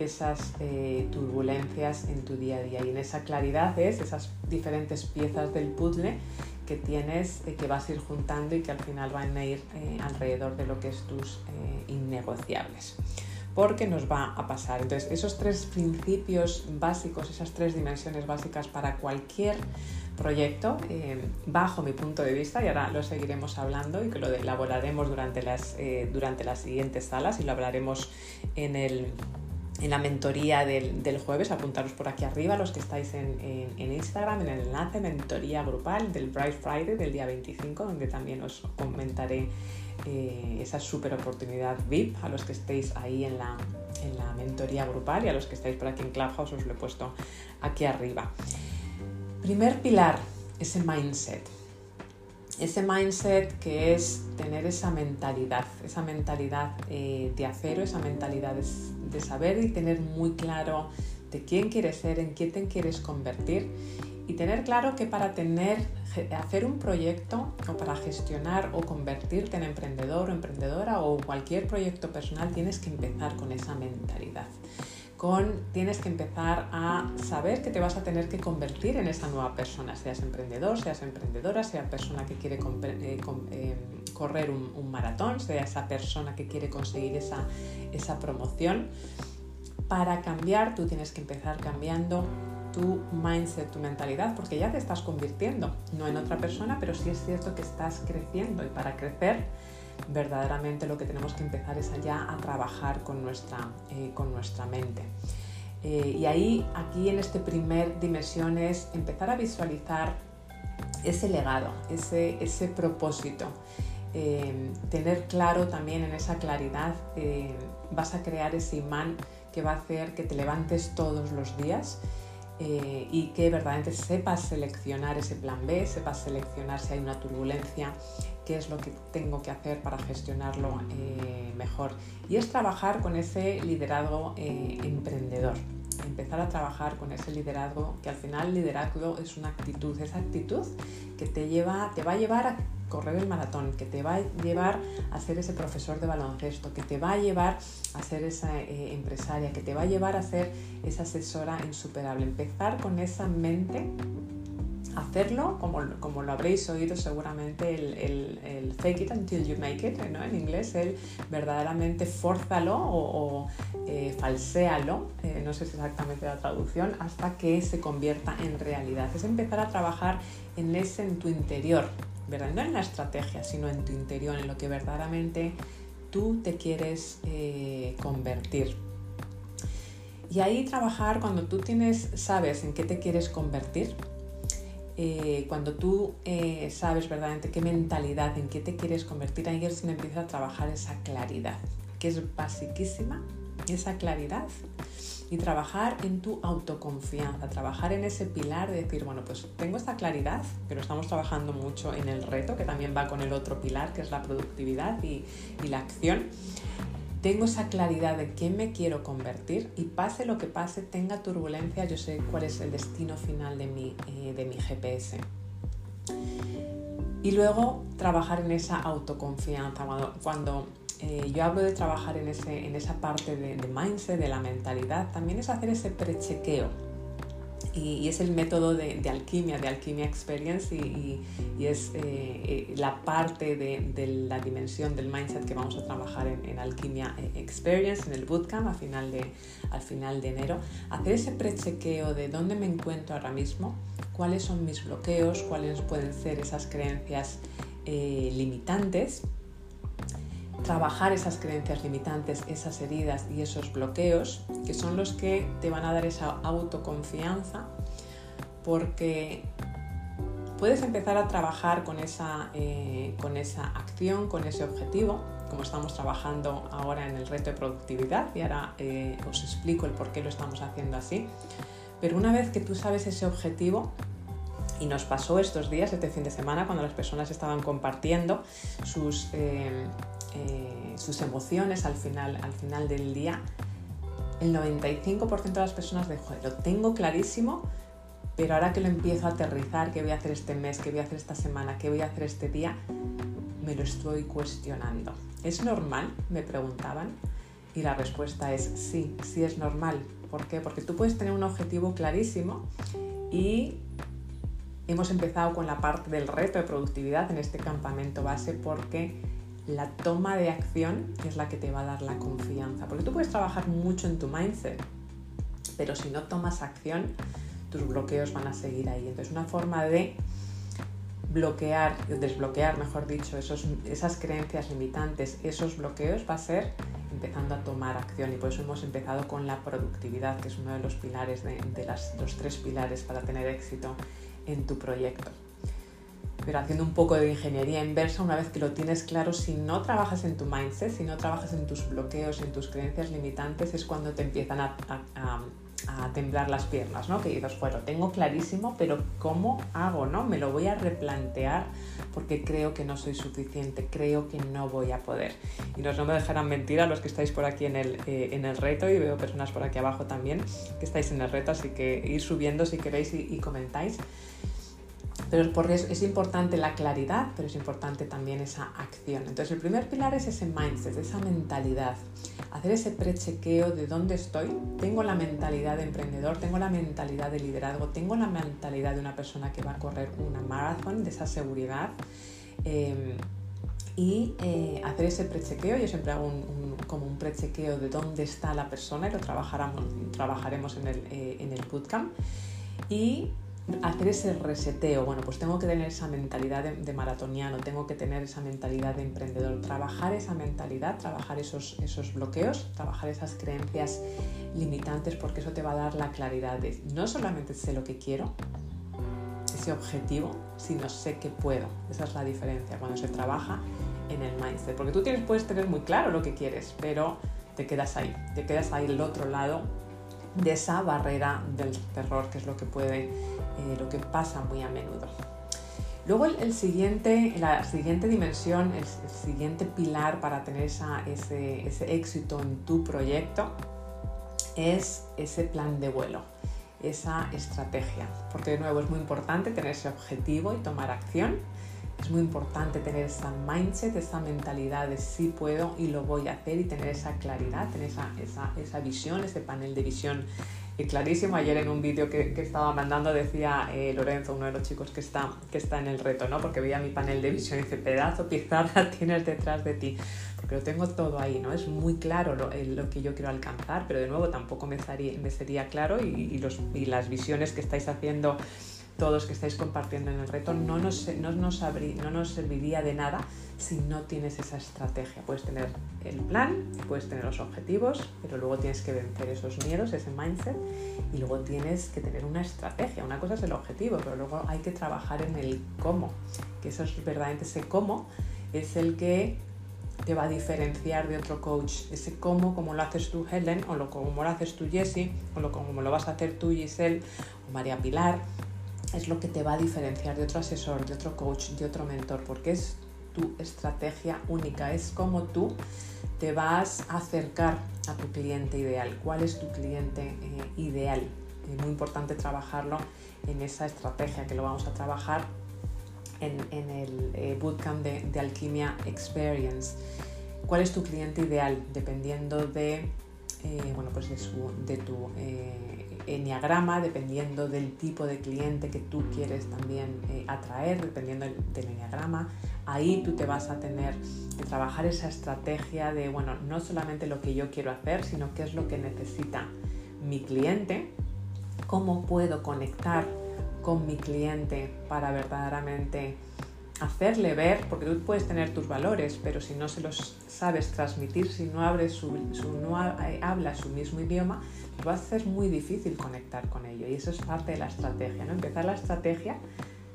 esas eh, turbulencias en tu día a día y en esa claridad es esas diferentes piezas del puzzle que tienes, eh, que vas a ir juntando y que al final van a ir eh, alrededor de lo que es tus innegociables. Porque nos va a pasar. Entonces, esos tres principios básicos, esas tres dimensiones básicas para cualquier proyecto, bajo mi punto de vista, y ahora lo seguiremos hablando y que lo elaboraremos durante las, durante las siguientes salas y lo hablaremos en el en la mentoría del, jueves, apuntaros por aquí arriba, los que estáis en, en, Instagram, en el enlace mentoría grupal del Bright Friday del día 25, donde también os comentaré eh, esa super oportunidad VIP a los que estéis ahí en la, en la mentoría grupal y a los que estáis por aquí en Clubhouse os lo he puesto aquí arriba. Primer pilar, ese mindset ese mindset que es tener esa mentalidad, esa mentalidad eh, de acero, esa mentalidad de, saber y tener muy claro de quién quieres ser, en quién te quieres convertir y tener claro que para tener, hacer un proyecto o para gestionar o convertirte en emprendedor o emprendedora o cualquier proyecto personal tienes que empezar con esa mentalidad tienes que empezar a saber que te vas a tener que convertir en esa nueva persona, seas emprendedor, seas emprendedora, sea persona que quiere eh, eh, correr un, maratón, sea esa persona que quiere conseguir esa, esa promoción. Para cambiar tú tienes que empezar cambiando tu mindset, tu mentalidad, porque ya te estás convirtiendo, no en otra persona, pero sí es cierto que estás creciendo y para crecer verdaderamente lo que tenemos que empezar es allá a trabajar con nuestra, eh, con nuestra mente. Eh, y ahí, aquí en este primer dimensión es empezar a visualizar ese legado, ese, ese propósito. Eh, tener claro también en esa claridad, vas a crear ese imán que va a hacer que te levantes todos los días y que verdaderamente sepas seleccionar ese plan B, sepas seleccionar si hay una turbulencia, qué es lo que tengo que hacer para gestionarlo eh, mejor. Y es trabajar con ese liderazgo eh, emprendedor. Empezar a trabajar con ese liderazgo, que al final liderazgo es una actitud, esa actitud que te, lleva, te va a llevar a correr el maratón, que te va a llevar a ser ese profesor de baloncesto, que te va a llevar a ser esa eh, empresaria, que te va a llevar a ser esa asesora insuperable. Empezar con esa mente hacerlo, como, lo habréis oído seguramente, el, fake it until you make it, ¿no? en inglés, el verdaderamente fórzalo o, o eh, falséalo, eh, no sé si exactamente la traducción, hasta que se convierta en realidad. Es empezar a trabajar en ese, en tu interior, no en la estrategia, sino en tu interior, en lo que verdaderamente tú te quieres eh, convertir. Y ahí trabajar cuando tú tienes, sabes en qué te quieres convertir, eh, cuando tú eh, sabes verdaderamente qué mentalidad, en qué te quieres convertir, ahí es donde empieza a trabajar esa claridad, que es basiquísima, esa claridad, y trabajar en tu autoconfianza, trabajar en ese pilar de decir, bueno, pues tengo esta claridad, pero estamos trabajando mucho en el reto, que también va con el otro pilar, que es la productividad y, y la acción tengo esa claridad de qué me quiero convertir y pase lo que pase, tenga turbulencia, yo sé cuál es el destino final de mi, eh, de mi GPS. Y luego trabajar en esa autoconfianza. Cuando, eh, yo hablo de trabajar en, ese, en esa parte de, de mindset, de la mentalidad, también es hacer ese prechequeo y, es el método de, alquimia, de alquimia experience y, es eh, eh, la parte de, la dimensión del mindset que vamos a trabajar en, alquimia eh, experience, en el bootcamp a final de, al final de enero. Hacer ese prechequeo de dónde me encuentro ahora mismo, cuáles son mis bloqueos, cuáles pueden ser esas creencias limitantes trabajar esas creencias limitantes, esas heridas y esos bloqueos, que son los que te van a dar esa autoconfianza, porque puedes empezar a trabajar con esa, eh, con esa acción, con ese objetivo, como estamos trabajando ahora en el reto de productividad, y ahora eh, os explico el por qué lo estamos haciendo así. Pero una vez que tú sabes ese objetivo, y nos pasó estos días, este fin de semana, cuando las personas estaban compartiendo sus, eh, sus emociones al final, al final del día, el 95% de las personas dijo, lo tengo clarísimo, pero ahora que lo empiezo a aterrizar, qué voy a hacer este mes, qué voy a hacer esta semana, qué voy a hacer este día, me lo estoy cuestionando. ¿Es normal? Me preguntaban. Y la respuesta es sí, sí es normal. ¿Por qué? Porque tú puedes tener un objetivo clarísimo y hemos empezado con la parte del reto de productividad en este campamento base porque la toma de acción es la que te va a dar la confianza. Porque tú puedes trabajar mucho en tu mindset, pero si no tomas acción, tus bloqueos van a seguir ahí. Entonces, una forma de bloquear, desbloquear, mejor dicho, esas creencias limitantes, esos bloqueos, va a ser empezando a tomar acción. Y por eso hemos empezado con la productividad, que es uno de los pilares, de, los tres pilares para tener éxito en tu proyecto. Pero haciendo un poco de ingeniería inversa, una vez que lo tienes claro, si no trabajas en tu mindset, si no trabajas en tus bloqueos, en tus creencias limitantes, es cuando te empiezan a temblar las piernas, ¿no? Que dices, bueno, tengo clarísimo, pero ¿cómo hago, no? Me lo voy a replantear porque creo que no soy suficiente, creo que no voy a poder. Y no, me dejarán mentir a los que estáis por aquí en el, eh, en el reto y veo personas por aquí abajo también que estáis en el reto, así que ir subiendo si queréis y comentáis. Pero porque es, importante la claridad, pero es importante también esa acción. Entonces el primer pilar es ese mindset, esa mentalidad. Hacer ese prechequeo de dónde estoy. Tengo la mentalidad de emprendedor, tengo la mentalidad de liderazgo, tengo la mentalidad de una persona que va a correr una maratón, de esa seguridad. Eh, y eh, hacer ese prechequeo, yo siempre hago un, como un prechequeo de dónde está la persona y lo trabajaremos, trabajaremos en el, eh, en el bootcamp. Y hacer ese reseteo. Bueno, pues tengo que tener esa mentalidad de, maratoniano, tengo que tener esa mentalidad de emprendedor, trabajar esa mentalidad, trabajar esos, esos bloqueos, trabajar esas creencias limitantes, porque eso te va a dar la claridad de no solamente sé lo que quiero, ese objetivo, sino sé que puedo. Esa es la diferencia cuando se trabaja en el mindset. Porque tú tienes, puedes tener muy claro lo que quieres, pero te quedas ahí, te quedas ahí el otro lado de esa barrera del terror, que es lo que puede lo que pasa muy a menudo. Luego el, siguiente, la siguiente dimensión, el, siguiente pilar para tener ese, éxito en tu proyecto es ese plan de vuelo, esa estrategia. Porque de nuevo es muy importante tener ese objetivo y tomar acción. Es muy importante tener esa mindset, esa mentalidad de sí puedo y lo voy a hacer y tener esa claridad, tener esa visión, ese panel de visión clarísimo. Ayer en un vídeo que, estaba mandando decía eh, Lorenzo, uno de los chicos que está, que está en el reto, ¿no? Porque veía mi panel de visión y dice, pedazo pizarra <laughs> tienes detrás de ti. Porque lo tengo todo ahí, ¿no? Es muy claro lo, que yo quiero alcanzar, pero de nuevo tampoco me, me sería claro y, los, y las visiones que estáis haciendo todos que estáis compartiendo en el reto, no nos, no nos, no nos serviría de nada si no tienes esa estrategia. Puedes tener el plan, puedes tener los objetivos, pero luego tienes que vencer esos miedos, ese mindset, y luego tienes que tener una estrategia. Una cosa es el objetivo, pero luego hay que trabajar en el cómo, que eso es verdaderamente ese cómo es el que te va a diferenciar de otro coach. Ese cómo, como lo haces tú Helen, o lo, como lo haces tú Jessie, o como lo vas a hacer tú Giselle, o María Pilar, es lo que te va a diferenciar de otro asesor, de otro coach, de otro mentor, porque es tu estrategia única, es como tú te vas a acercar a tu cliente ideal. ¿Cuál es tu cliente eh, ideal? Es muy importante trabajarlo en esa estrategia que lo vamos a trabajar en, el eh, bootcamp de, Alquimia Experience. ¿Cuál es tu cliente ideal? Dependiendo de, eh, bueno, pues de, su, de tu enneagrama, dependiendo del tipo de cliente que tú quieres también atraer, dependiendo del, del ahí tú te vas a tener que trabajar esa estrategia de, bueno, no solamente lo que yo quiero hacer, sino qué es lo que necesita mi cliente, cómo puedo conectar con mi cliente para verdaderamente hacerle ver, porque tú puedes tener tus valores, pero si no se los sabes transmitir, si no, abres su, no hablas su mismo idioma, pues va a ser muy difícil conectar con ello. Y eso es parte de la estrategia, ¿no? Empezar la estrategia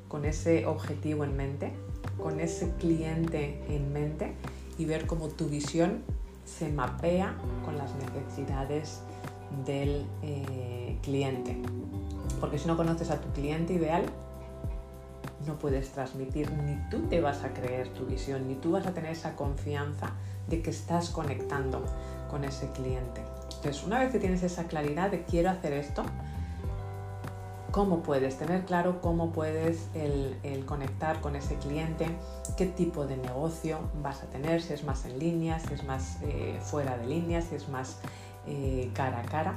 con ese objetivo en mente, con ese cliente en mente y ver cómo tu visión se mapea con las necesidades del eh, cliente. Porque si no conoces a tu cliente ideal, no puedes transmitir, ni tú te vas a creer tu visión, ni tú vas a tener esa confianza de que estás conectando con ese cliente. Entonces, una vez que tienes esa claridad de quiero hacer esto, cómo puedes tener claro cómo puedes el, conectar con ese cliente, qué tipo de negocio vas a tener, si es más en línea, si es más eh, fuera de línea, si es más eh, cara a cara.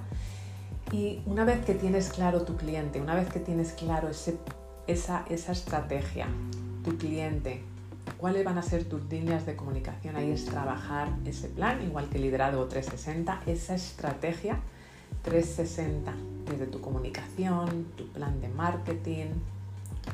Y una vez que tienes claro tu cliente, una vez que tienes claro ese esa, estrategia, tu cliente, cuáles van a ser tus líneas de comunicación. Ahí es trabajar ese plan, igual que liderazgo 360, esa estrategia 360, desde tu comunicación, tu plan de marketing,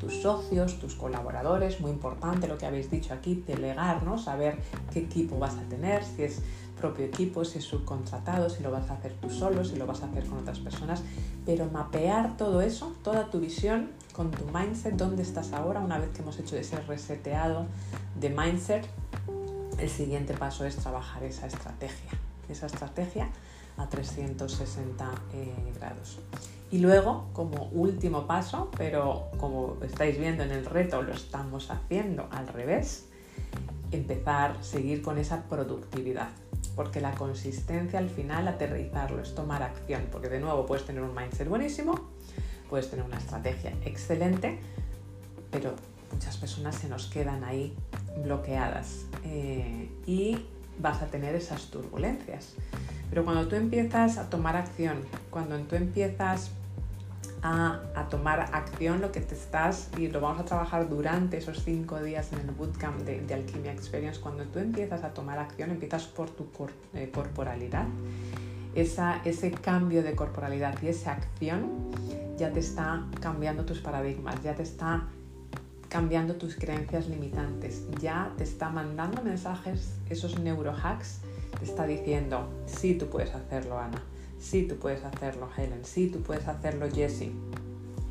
tus socios, tus colaboradores, muy importante lo que habéis dicho aquí, delegar, ¿no? saber qué equipo vas a tener, si es propio equipo, si es subcontratado, si lo vas a hacer tú solo, si lo vas a hacer con otras personas, pero mapear todo eso, toda tu visión con tu mindset, dónde estás ahora, una vez que hemos hecho ese reseteado de mindset, el siguiente paso es trabajar esa estrategia, esa estrategia a 360 eh, grados. Y luego, como último paso, pero como estáis viendo en el reto, lo estamos haciendo al revés, empezar, seguir con esa productividad. Porque la consistencia al final aterrizarlo es tomar acción, porque de nuevo puedes tener un mindset buenísimo, puedes tener una estrategia excelente, pero muchas personas se nos quedan ahí bloqueadas eh, y vas a tener esas turbulencias. Pero cuando tú empiezas a tomar acción, cuando tú empiezas a, tomar acción lo que te estás, y lo vamos a trabajar durante esos cinco días en el bootcamp de, de Alquimia Experience, cuando tú empiezas a tomar acción, empiezas por tu eh, corporalidad, esa, ese cambio de corporalidad y esa acción ya te está cambiando tus paradigmas, ya te está cambiando tus creencias limitantes, ya te está mandando mensajes, esos neurohacks, te está diciendo, sí, tú puedes hacerlo, Ana Sí, tú puedes hacerlo, Helen. Sí, tú puedes hacerlo, Jessie.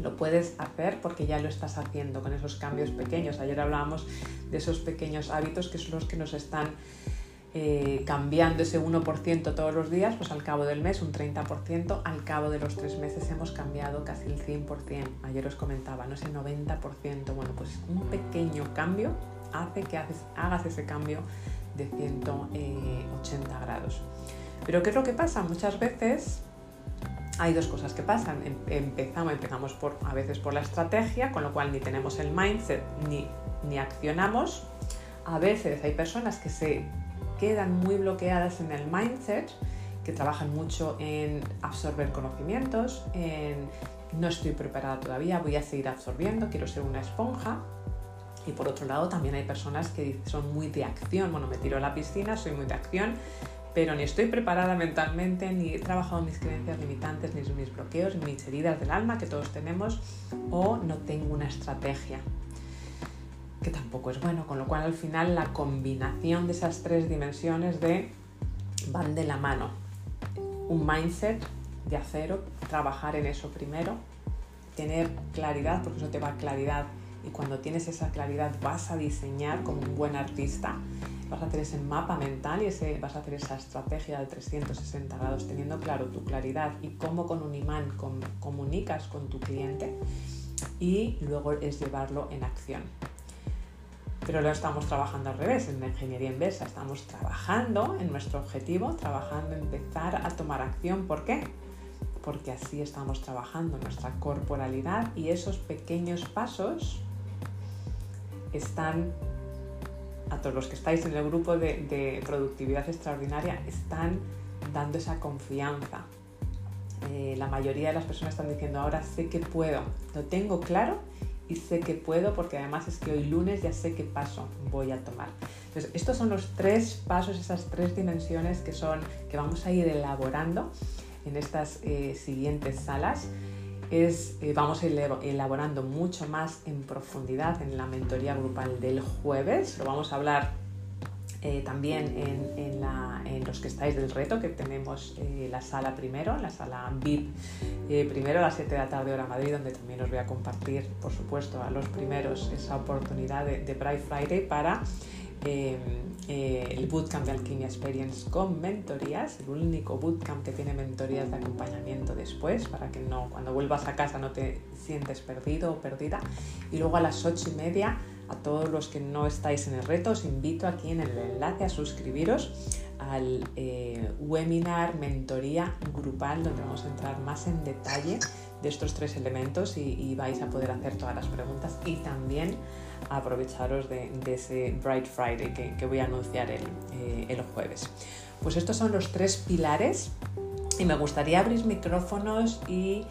Lo puedes hacer porque ya lo estás haciendo con esos cambios pequeños. Ayer hablábamos de esos pequeños hábitos que son los que nos están eh, cambiando ese 1% todos los días, pues al cabo del mes un 30%, al cabo de los tres meses hemos cambiado casi el 100%. Ayer os comentaba, no sé, 90%. Bueno, pues un pequeño cambio hace que hagas ese cambio de 180 grados. Pero ¿qué es lo que pasa? Muchas veces hay dos cosas que pasan. Em, empezamos, empezamos por, a veces por la estrategia, con lo cual ni tenemos el mindset ni, ni accionamos. A veces hay personas que se quedan muy bloqueadas en el mindset, que trabajan mucho en absorber conocimientos, en no estoy preparada todavía, voy a seguir absorbiendo, quiero ser una esponja. Y por otro lado, también hay personas que son muy de acción. Bueno, me tiro a la piscina, soy muy de acción, pero ni estoy preparada mentalmente, ni he trabajado mis creencias limitantes, ni mis bloqueos, ni mis heridas del alma que todos tenemos, o no tengo una estrategia, que tampoco es bueno, con lo cual al final la combinación de esas tres dimensiones de van de la mano. Un mindset de acero, trabajar en eso primero, tener claridad, porque eso te va claridad y cuando tienes esa claridad vas a diseñar como un buen artista vas a hacer ese mapa mental y vas a hacer esa estrategia de 360 grados teniendo claro tu claridad y cómo con un imán comunicas con tu cliente y luego es llevarlo en acción. Pero lo estamos trabajando al revés, en la ingeniería inversa. Estamos trabajando en nuestro objetivo, trabajando empezar a tomar acción. ¿Por qué? Porque así estamos trabajando nuestra corporalidad y esos pequeños pasos están a todos los que estáis en el grupo de, productividad extraordinaria, están dando esa confianza. Eh, la mayoría de las personas están diciendo ahora sé que puedo, lo tengo claro y sé que puedo porque además es que hoy lunes ya sé qué paso voy a tomar. Entonces, estos son los tres pasos, esas tres dimensiones que son que vamos a ir elaborando en estas eh, siguientes salas es, eh, vamos a ir elaborando mucho más en profundidad en la mentoría grupal del jueves. Lo vamos a hablar eh, también en, los que estáis del reto, que tenemos eh, la sala primero, la sala VIP primero a las 7 de la tarde hora Madrid, donde también os voy a compartir, por supuesto, a los primeros esa oportunidad de, de Bright Friday para eh, eh, el Bootcamp de Alquimia Experience con mentorías, el único bootcamp que tiene mentorías de acompañamiento después, para que no, cuando vuelvas a casa no te sientes perdido o perdida. Y luego a las ocho y media, a todos los que no estáis en el reto, os invito aquí en el enlace a suscribiros al eh, webinar mentoría grupal, donde vamos a entrar más en detalle de estos tres elementos y vais a poder hacer todas las preguntas y también aprovecharos de, ese Bright Friday que, voy a anunciar eh, el, jueves. Pues estos son los tres pilares y me gustaría abrir micrófonos y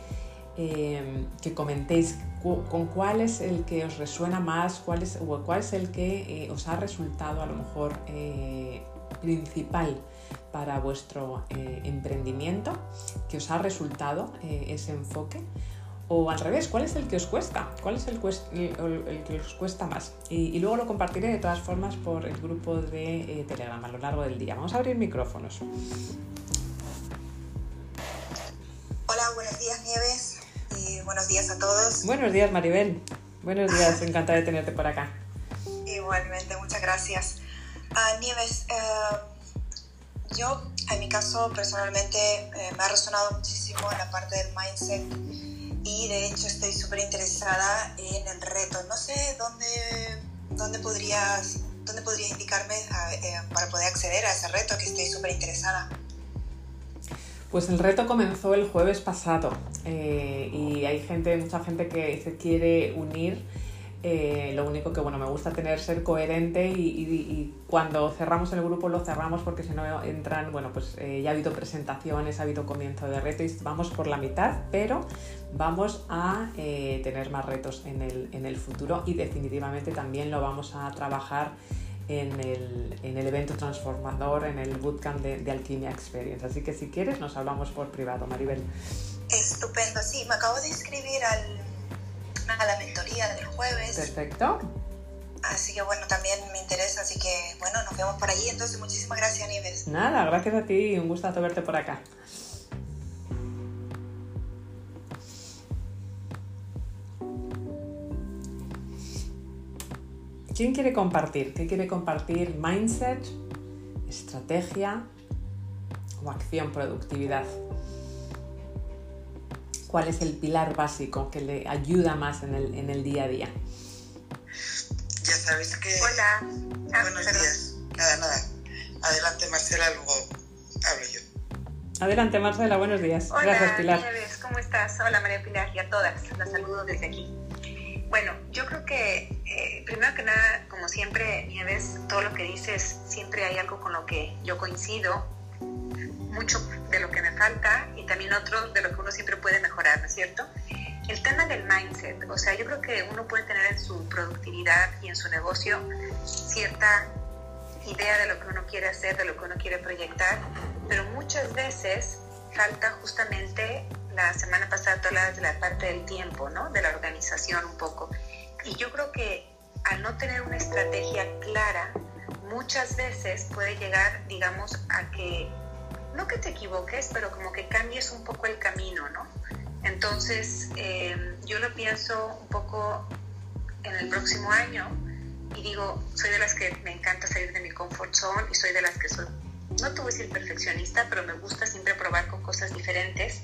em, que comentéis con cuál es el que os resuena más, cuál es, o cuál es el que eh, os ha resultado a lo mejor eh, principal para vuestro emprendimiento, que os ha resultado ese enfoque o al revés, ¿cuál es el que os cuesta? ¿Cuál es el, que os cuesta más? Y, luego lo compartiré de todas formas por el grupo de eh, Telegram a lo largo del día. Vamos a abrir micrófonos.
Hola, buenos días Nieves y buenos días a todos.
Buenos días Maribel. Buenos días, encantada de tenerte por acá.
Igualmente, muchas gracias. Ah, Nieves, eh, yo en mi caso personalmente eh, me ha resonado muchísimo en la parte del mindset y de hecho estoy súper interesada en el reto. No sé dónde, dónde, podrías, dónde podrías indicarme eh, para poder acceder a ese reto, que estoy súper interesada.
Pues el reto comenzó el jueves pasado eh, y hay gente, mucha gente que se quiere unir eh, lo único que bueno, me gusta tener ser coherente y, cuando cerramos el grupo lo cerramos porque si no entran, bueno, pues eh, ya ha habido presentaciones, ha habido comienzo de reto y vamos por la mitad, pero vamos a tener más retos en el, futuro y definitivamente también lo vamos a trabajar en el, evento transformador, en el bootcamp de, de, Alquimia Experience. Así que si quieres nos hablamos por privado, Maribel.
Estupendo, sí, me acabo de inscribir al a la mentoría del jueves.
Perfecto.
Así que bueno, también me interesa, así que bueno, nos vemos por allí. Entonces, muchísimas gracias, Nieves.
Nada, gracias a ti, un gustazo verte por acá. ¿Quién quiere compartir? ¿Qué quiere compartir? Mindset, estrategia o acción, productividad cuál es el pilar básico que le ayuda más en el, en el día a día.
Ya sabes que...
Hola.
Ah, Buenos días. Nada, nada. Adelante, Marcela, luego hablo yo.
Adelante, Marcela, buenos días.
Hola, Gracias, Pilar. Nieves, ¿cómo estás? Hola, María Pilar, y a todas. Las saludo desde aquí. Bueno, yo creo que, eh, primero que nada, como siempre, Nieves, todo lo que dices, siempre hay algo con lo que yo coincido mucho de lo que me falta y también otro de lo que uno siempre puede mejorar, ¿no es cierto? El tema del mindset, o sea, yo creo que uno puede tener en su productividad y en su negocio cierta idea de lo que uno quiere hacer, de lo que uno quiere proyectar, pero muchas veces falta justamente, la semana pasada tú hablabas de la parte del tiempo, ¿no? De la organización un poco. Y yo creo que al no tener una estrategia clara, muchas veces puede llegar, digamos, a que no que te equivoques, pero como que cambies un poco el camino, ¿no? Entonces, eh, yo lo pienso un poco en el próximo año y digo, soy de las que me encanta salir de mi comfort zone y soy de las que soy, no te voy a decir perfeccionista, pero me gusta siempre probar con cosas diferentes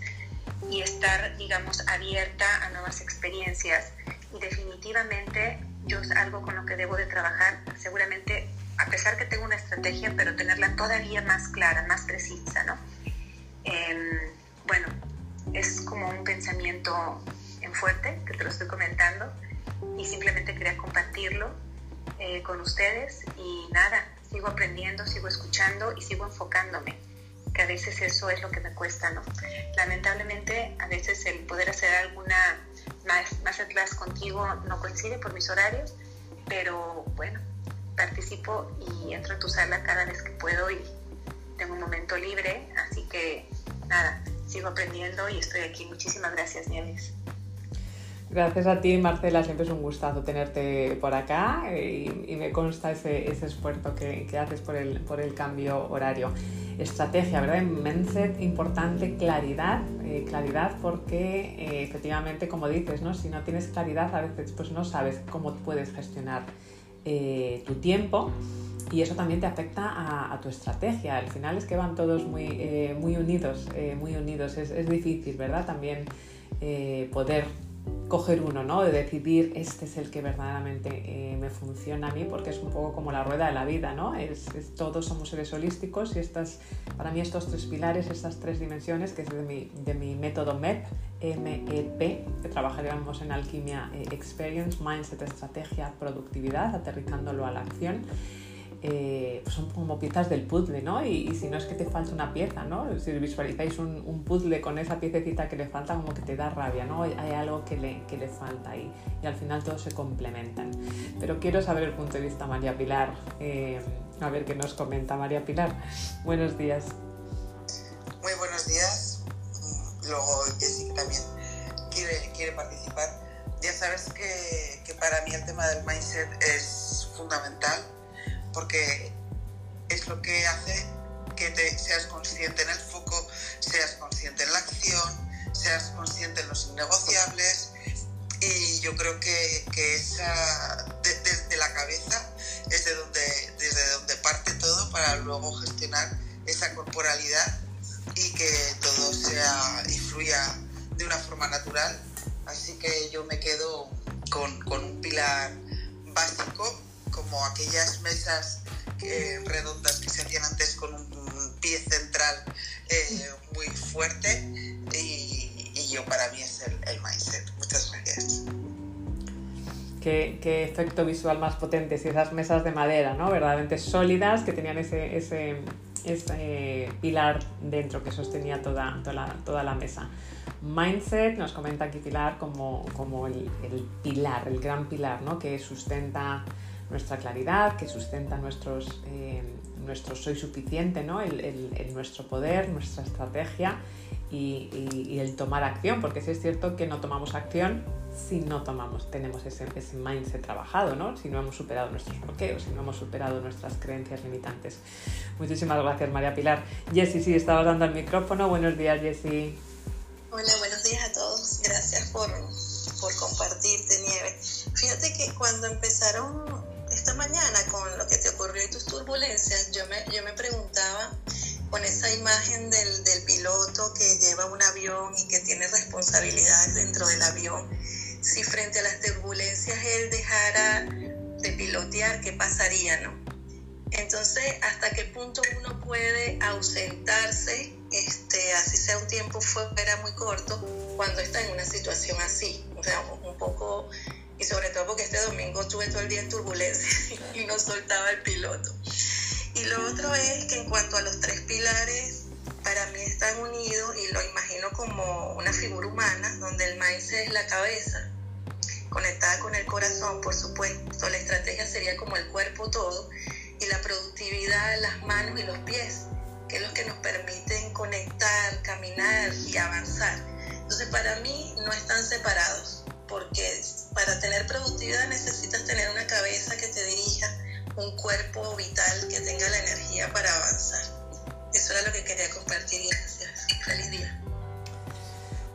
y estar, digamos, abierta a nuevas experiencias. Y definitivamente yo es algo con lo que debo de trabajar, seguramente a pesar que tengo una estrategia, pero tenerla todavía más clara, más precisa, ¿no? Em, bueno, es como un pensamiento en fuerte que te lo estoy comentando y simplemente quería compartirlo eh, con ustedes y nada, sigo aprendiendo, sigo escuchando y sigo enfocándome, a veces eso es lo que me cuesta, ¿no? Lamentablemente a veces el poder hacer alguna clase contigo no coincide por mis horarios, pero bueno, participo y entro a tu sala cada vez que puedo y tengo un momento libre, así que nada, sigo aprendiendo y estoy aquí. Muchísimas gracias, Nieves.
Gracias a ti, Marcela. Siempre es un gustazo tenerte por acá eh, y, me consta ese, esfuerzo que, haces por el, por el cambio horario. Estrategia, ¿verdad? Mindset importante, claridad. Eh, claridad porque eh, efectivamente, como dices, ¿no? si no tienes claridad, a veces pues no sabes cómo puedes gestionar tu tiempo y eso también te afecta a, tu estrategia. Al final es que van todos muy, muy unidos, muy unidos. Es, es, difícil, ¿verdad? También poder coger uno, ¿no? De decidir este es el que verdaderamente eh, me funciona a mí, porque es un poco como la rueda de la vida, ¿no? Es, todos somos seres holísticos y estas, para mí estos tres pilares, estas tres dimensiones, que es de mi, de mi método MEP, MEP, que trabajaríamos en alquimia eh, Experience, Mindset, Estrategia, Productividad, aterrizándolo a la acción. Eh, son como piezas del puzzle, ¿no? Y, si no es que te falta una pieza, ¿no? Si visualizáis un, un, puzzle con esa piececita que le falta, como que te da rabia, ¿no? Hay, algo que le, que le falta ahí y al final todos se complementan. Pero quiero saber el punto de vista María Pilar, eh, a ver qué nos comenta María Pilar. Buenos días.
Muy buenos días. Luego Jessica también quiere, quiere participar. Ya sabes que, que para mí el tema del mindset es fundamental porque es lo que hace que te seas consciente en el foco, seas consciente en la acción, seas consciente en los innegociables y yo creo que, que esa, desde la cabeza es de donde, desde donde parte todo para luego gestionar esa corporalidad y que todo sea y fluya de una forma natural. Así que yo me quedo con, con un pilar básico como aquellas mesas redondas que se hacían antes con un pie central eh, muy fuerte y, yo para mí es el, mindset. Muchas gracias.
Qué, qué, efecto visual más potente, si esas mesas de madera, ¿no? Verdaderamente sólidas, que tenían ese, ese, ese pilar dentro que sostenía toda, toda, la, toda la mesa. Mindset, nos comenta aquí Pilar, como, como el, el, pilar, el gran pilar, ¿no? Que sustenta nuestra claridad, que sustenta nuestros, eh, nuestro soy suficiente, ¿no? El, nuestro poder, nuestra estrategia y, el tomar acción, porque sí es cierto que no tomamos acción si no tomamos, tenemos ese, ese mindset trabajado, ¿no? si no hemos superado nuestros bloqueos, si no hemos superado nuestras creencias limitantes. Muchísimas gracias, María Pilar. Jessy, sí, estabas dando el micrófono. Buenos días, Jessy.
Hola, buenos días a todos. Gracias por, por compartirte, Nieve. Fíjate que cuando empezaron esta mañana con lo que te ocurrió y tus turbulencias, yo me, yo me preguntaba con esa imagen del, del piloto que lleva un avión y que tiene responsabilidades dentro del avión, si frente a las turbulencias él dejara de pilotear, ¿qué pasaría, no? Entonces, ¿hasta qué punto uno puede ausentarse, este, así sea un tiempo fuera muy corto, cuando está en una situación así? O sea, un poco y sobre todo porque este domingo estuve todo el día en turbulencia <laughs> y no soltaba el piloto. Y lo otro es que en cuanto a los tres pilares, para mí están unidos y lo imagino como una figura humana, donde el mindset es la cabeza, conectada con el corazón, por supuesto. La estrategia sería como el cuerpo todo y la productividad, las manos y los pies, que es lo que nos permiten conectar, caminar y avanzar. Entonces para mí no están separados porque para tener productividad necesitas tener una cabeza que te dirija, un cuerpo vital que tenga la energía para avanzar. Eso era lo que quería compartir y gracias. Feliz día.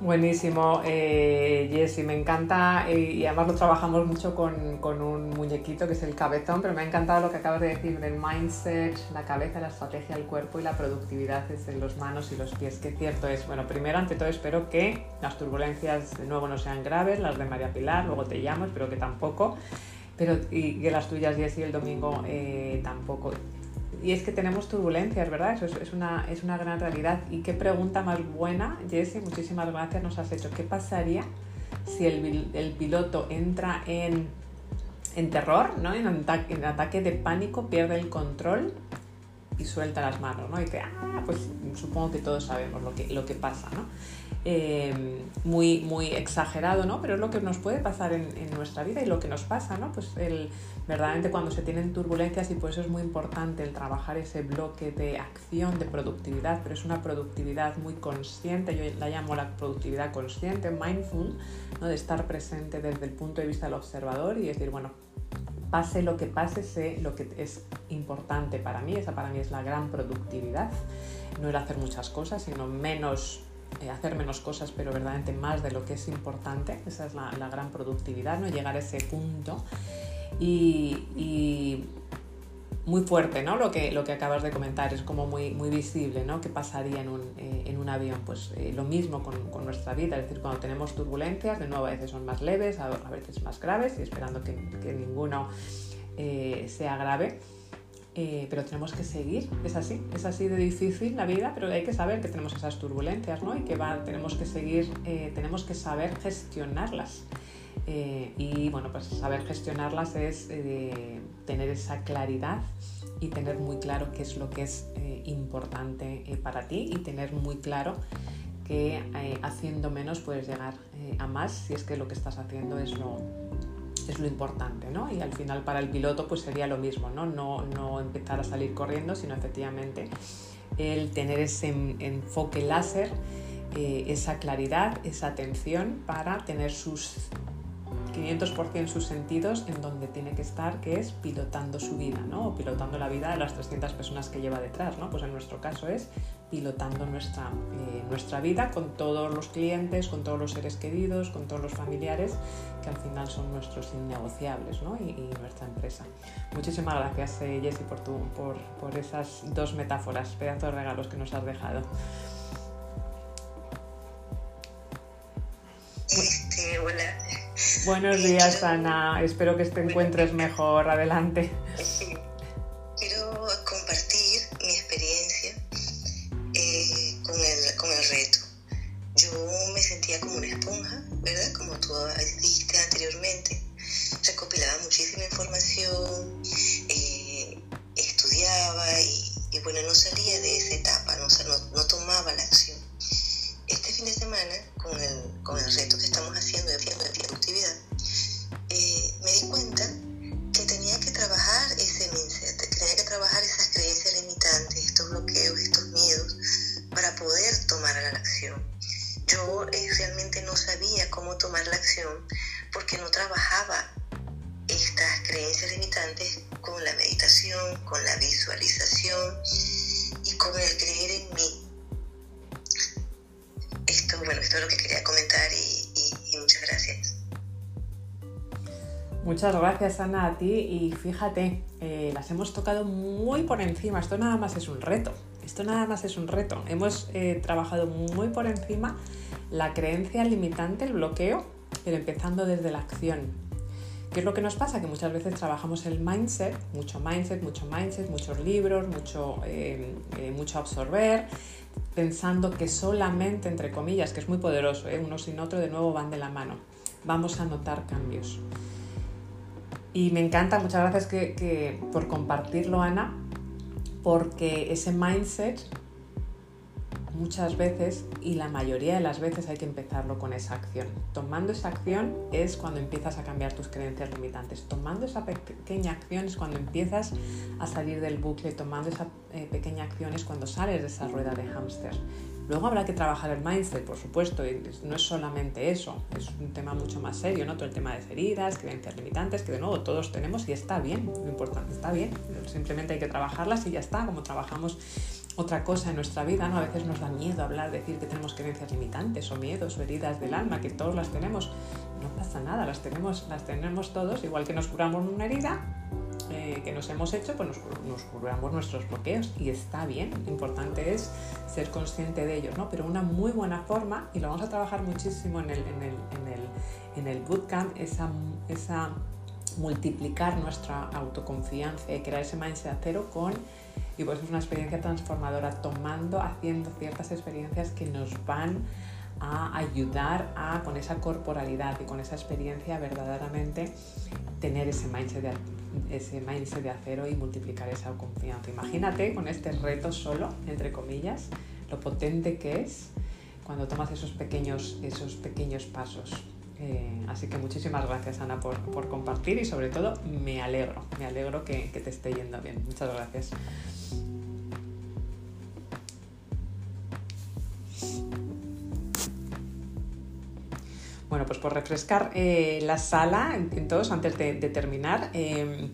Buenísimo, eh, Jessy, me encanta eh, y además lo trabajamos mucho con, con, un muñequito que es el cabezón, pero me ha encantado lo que acabas de decir del mindset, la cabeza, la estrategia, el cuerpo y la productividad es en los manos y los pies, que cierto es. Bueno, primero, ante todo, espero que las turbulencias de nuevo no sean graves, las de María Pilar, luego te llamo, espero que tampoco, pero y que las tuyas, Jessy, el domingo eh, tampoco y es que tenemos turbulencias, ¿verdad? Eso es, una, es una gran realidad. Y qué pregunta más buena, Jesse, muchísimas gracias, nos has hecho. ¿Qué pasaría si el, el piloto entra en, en terror, ¿no? en, ataque, de pánico, pierde el control y suelta las manos, ¿no? Y dice, ah, pues supongo que todos sabemos lo que, lo que pasa, ¿no? Eh, muy, muy exagerado, ¿no? Pero es lo que nos puede pasar en, nuestra vida y lo que nos pasa, ¿no? Pues verdaderamente cuando se tienen turbulencias y por eso es muy importante el trabajar ese bloque de acción, de productividad, pero es una productividad muy consciente, yo la llamo la productividad consciente, mindful, ¿no? de estar presente desde el punto de vista del observador y decir, bueno, pase lo que pase, sé lo que es importante para mí, esa para mí es la gran productividad, no el hacer muchas cosas, sino menos hacer menos cosas, pero verdaderamente más de lo que es importante. Esa es la, gran productividad, ¿no? Llegar a ese punto. Y, muy fuerte, ¿no? Lo que, lo que acabas de comentar es como muy, muy visible, ¿no? ¿Qué pasaría en un, eh, en un avión? Pues eh, lo mismo con, con, nuestra vida, es decir, cuando tenemos turbulencias, de nuevo a veces son más leves, a, veces más graves, y esperando que, que ninguno sea grave eh, pero tenemos que seguir, es así, es así de difícil la vida, pero hay que saber que tenemos esas turbulencias, ¿no? Y que tenemos que seguir, eh, tenemos que saber gestionarlas. Eh, y bueno, pues saber gestionarlas es tener esa claridad y tener muy claro qué es lo que es importante para ti y tener muy claro que haciendo menos puedes llegar a más si es que lo que estás haciendo es lo, es lo importante, ¿no? Y al final para el piloto pues sería lo mismo, ¿no? No, empezar a salir corriendo, sino efectivamente el tener ese enfoque láser, eh, esa claridad, esa atención para tener sus 500% sus sentidos en donde tiene que estar, que es pilotando su vida, ¿no? O pilotando la vida de las 300 personas que lleva detrás, ¿no? Pues en nuestro caso es pilotando nuestra, eh, nuestra vida con todos los clientes, con todos los seres queridos, con todos los familiares, que al final son nuestros innegociables, ¿no? Y, nuestra empresa. Muchísimas gracias, eh, Jessy, por, por, por esas dos metáforas, pedazos de regalos que nos has dejado.
Este,
Buenos días, Ana. Espero que te encuentres mejor. Adelante. A ti y fíjate, eh, las hemos tocado muy por encima, esto nada más es un reto, esto nada más es un reto, hemos eh, trabajado muy por encima la creencia limitante, el bloqueo, pero empezando desde la acción. ¿Qué es lo que nos pasa? Que muchas veces trabajamos el mindset, mucho mindset, mucho mindset, muchos libros, mucho, eh, mucho absorber, pensando que solamente, entre comillas, que es muy poderoso, uno sin otro de nuevo van de la mano, vamos a notar cambios. Y me encanta, muchas gracias que, por compartirlo, Ana, porque ese mindset muchas veces y la mayoría de las veces hay que empezarlo con esa acción. Tomando esa acción es cuando empiezas a cambiar tus creencias limitantes. Tomando esa pequeña acción es cuando empiezas a salir del bucle. Tomando esa eh, pequeña acción es cuando sales de esa rueda de hámster. Luego habrá que trabajar el mindset, por supuesto, y no es solamente eso, es un tema mucho más serio, ¿no? Todo el tema de heridas, creencias limitantes, que de nuevo todos tenemos y está bien, lo importante está bien, simplemente hay que trabajarlas y ya está, como trabajamos otra cosa en nuestra vida, ¿no? A veces nos da miedo hablar, decir que tenemos creencias limitantes o miedos o heridas del alma, que todos las tenemos. No pasa nada, las tenemos, las tenemos todos, igual que nos curamos una herida que nos hemos hecho, pues nos, curamos nuestros bloqueos y está bien. Lo importante es ser consciente de ellos, ¿no? Pero una muy buena forma, y lo vamos a trabajar muchísimo en el, en el, en el, en el bootcamp, esa, esa multiplicar nuestra autoconfianza y crear ese mindset cero con y pues es una experiencia transformadora tomando, haciendo ciertas experiencias que nos van a ayudar a con esa corporalidad y con esa experiencia verdaderamente tener ese mindset de, ese mindset de acero y multiplicar esa confianza. Imagínate con este reto solo, entre comillas, lo potente que es cuando tomas esos pequeños, esos pequeños pasos. Eh, así que muchísimas gracias Ana por, compartir y sobre todo me alegro, me alegro que, que te esté yendo bien. Muchas gracias. Bueno, pues por refrescar eh, la sala todos antes de, terminar. Em,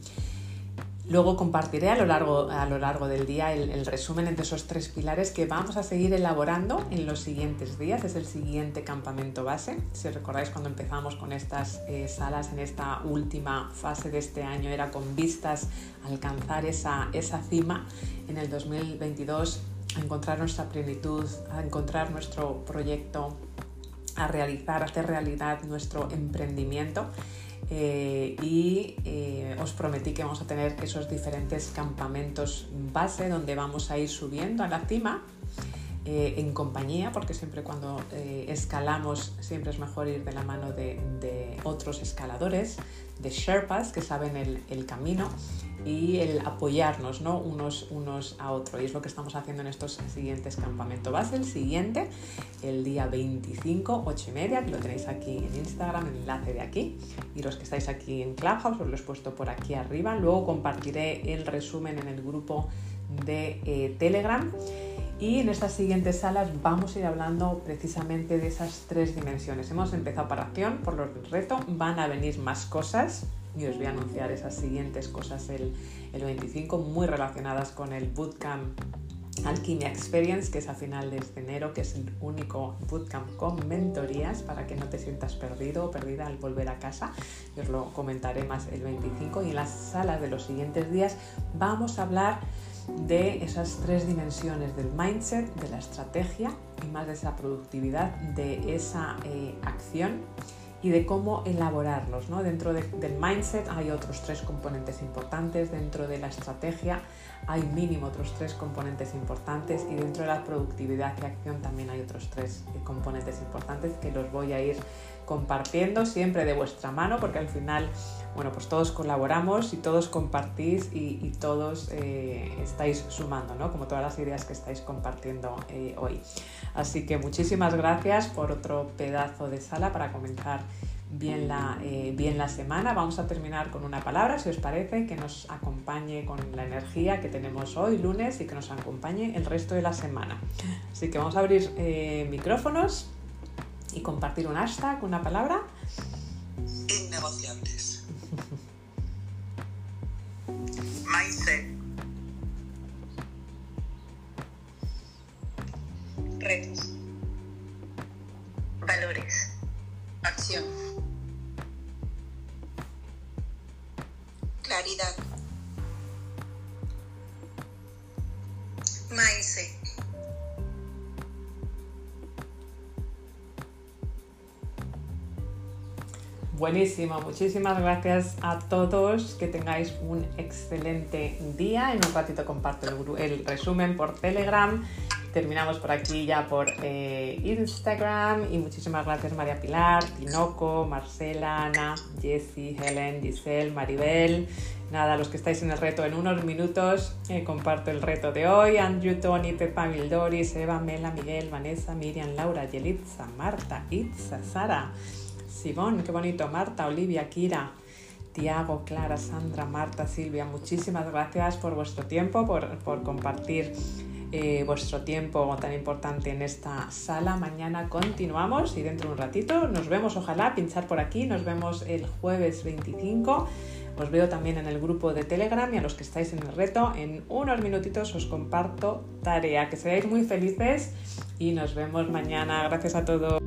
luego compartiré a lo largo, a lo largo del día el, resumen entre esos tres pilares que vamos a seguir elaborando en los siguientes días. Es el siguiente campamento base. Si recordáis cuando empezamos con estas eh, salas en esta última fase de este año era con vistas a alcanzar esa, esa cima en el 2022, a encontrar nuestra plenitud, a encontrar nuestro proyecto a realizar, hacer realidad nuestro emprendimiento. Eh, y eh, os prometí que vamos a tener esos diferentes campamentos base donde vamos a ir subiendo a la cima eh, en compañía, porque siempre cuando escalamos siempre es mejor ir de la mano de, otros escaladores, de Sherpas que saben el camino y el apoyarnos ¿no? unos, unos a otros. Y es lo que estamos haciendo en estos siguientes campamentos. Va a ser el siguiente, el día 25, 8 y media, que lo tenéis aquí en Instagram, el enlace de aquí. Y los que estáis aquí en Clubhouse, os lo he puesto por aquí arriba. Luego compartiré el resumen en el grupo de eh, Telegram. Y en estas siguientes salas vamos a ir hablando precisamente de esas tres dimensiones. Hemos empezado para acción, por lo reto, van a venir más cosas y os voy a anunciar esas siguientes cosas el, el 25 muy relacionadas con el Bootcamp Alquimia Experience, que es a finales de enero, que es el único bootcamp con mentorías para que no te sientas perdido o perdida al volver a casa. Os lo comentaré más el 25 y en las salas de los siguientes días vamos a hablar de esas tres dimensiones del mindset, de la estrategia y más de esa productividad, de esa eh, acción y de cómo elaborarlos. ¿no? Dentro del mindset hay otros tres componentes importantes, dentro de la estrategia hay mínimo otros tres componentes importantes y dentro de la productividad y acción también hay otros tres eh, componentes importantes que los voy a ir compartiendo siempre de vuestra mano porque al final bueno pues todos colaboramos y todos compartís y, todos eh, estáis sumando ¿no? como todas las ideas que estáis compartiendo eh, hoy así que muchísimas gracias por otro pedazo de sala para comenzar bien la, eh, bien la semana. Vamos a terminar con una palabra, si os parece, que nos acompañe con la energía que tenemos hoy, lunes, y que nos acompañe el resto de la semana. Así que vamos a abrir eh, micrófonos y compartir un hashtag, una palabra.
Innegociables.
Mindset.
Retos. Valores.
Acción. Claridad.
Mindset.
Buenísimo, muchísimas gracias a todos, que tengáis un excelente día. En un ratito comparto el, el resumen por Telegram terminamos por aquí ya por eh, Instagram y muchísimas gracias María Pilar, Tinoco, Marcela, Ana, Jessie, Helen, Giselle, Maribel. Nada, los que estáis en el reto en unos minutos, eh, comparto el reto de hoy. Andrew, Tony, Pepa, Mildoris, Eva, Mela, Miguel, Vanessa, Miriam, Laura, Yelitza, Marta, Itza, Sara, Simón, qué bonito, Marta, Olivia, Kira, Tiago, Clara, Sandra, Marta, Silvia, muchísimas gracias por vuestro tiempo, por, por compartir eh, vuestro tiempo tan importante en esta sala. Mañana continuamos y dentro de un ratito nos vemos, ojalá, pinchar por aquí. Nos vemos el jueves 25. Os veo también en el grupo de Telegram y a los que estáis en el reto, en unos minutitos os comparto tarea. Que seáis muy felices y nos vemos mañana. Gracias a todos.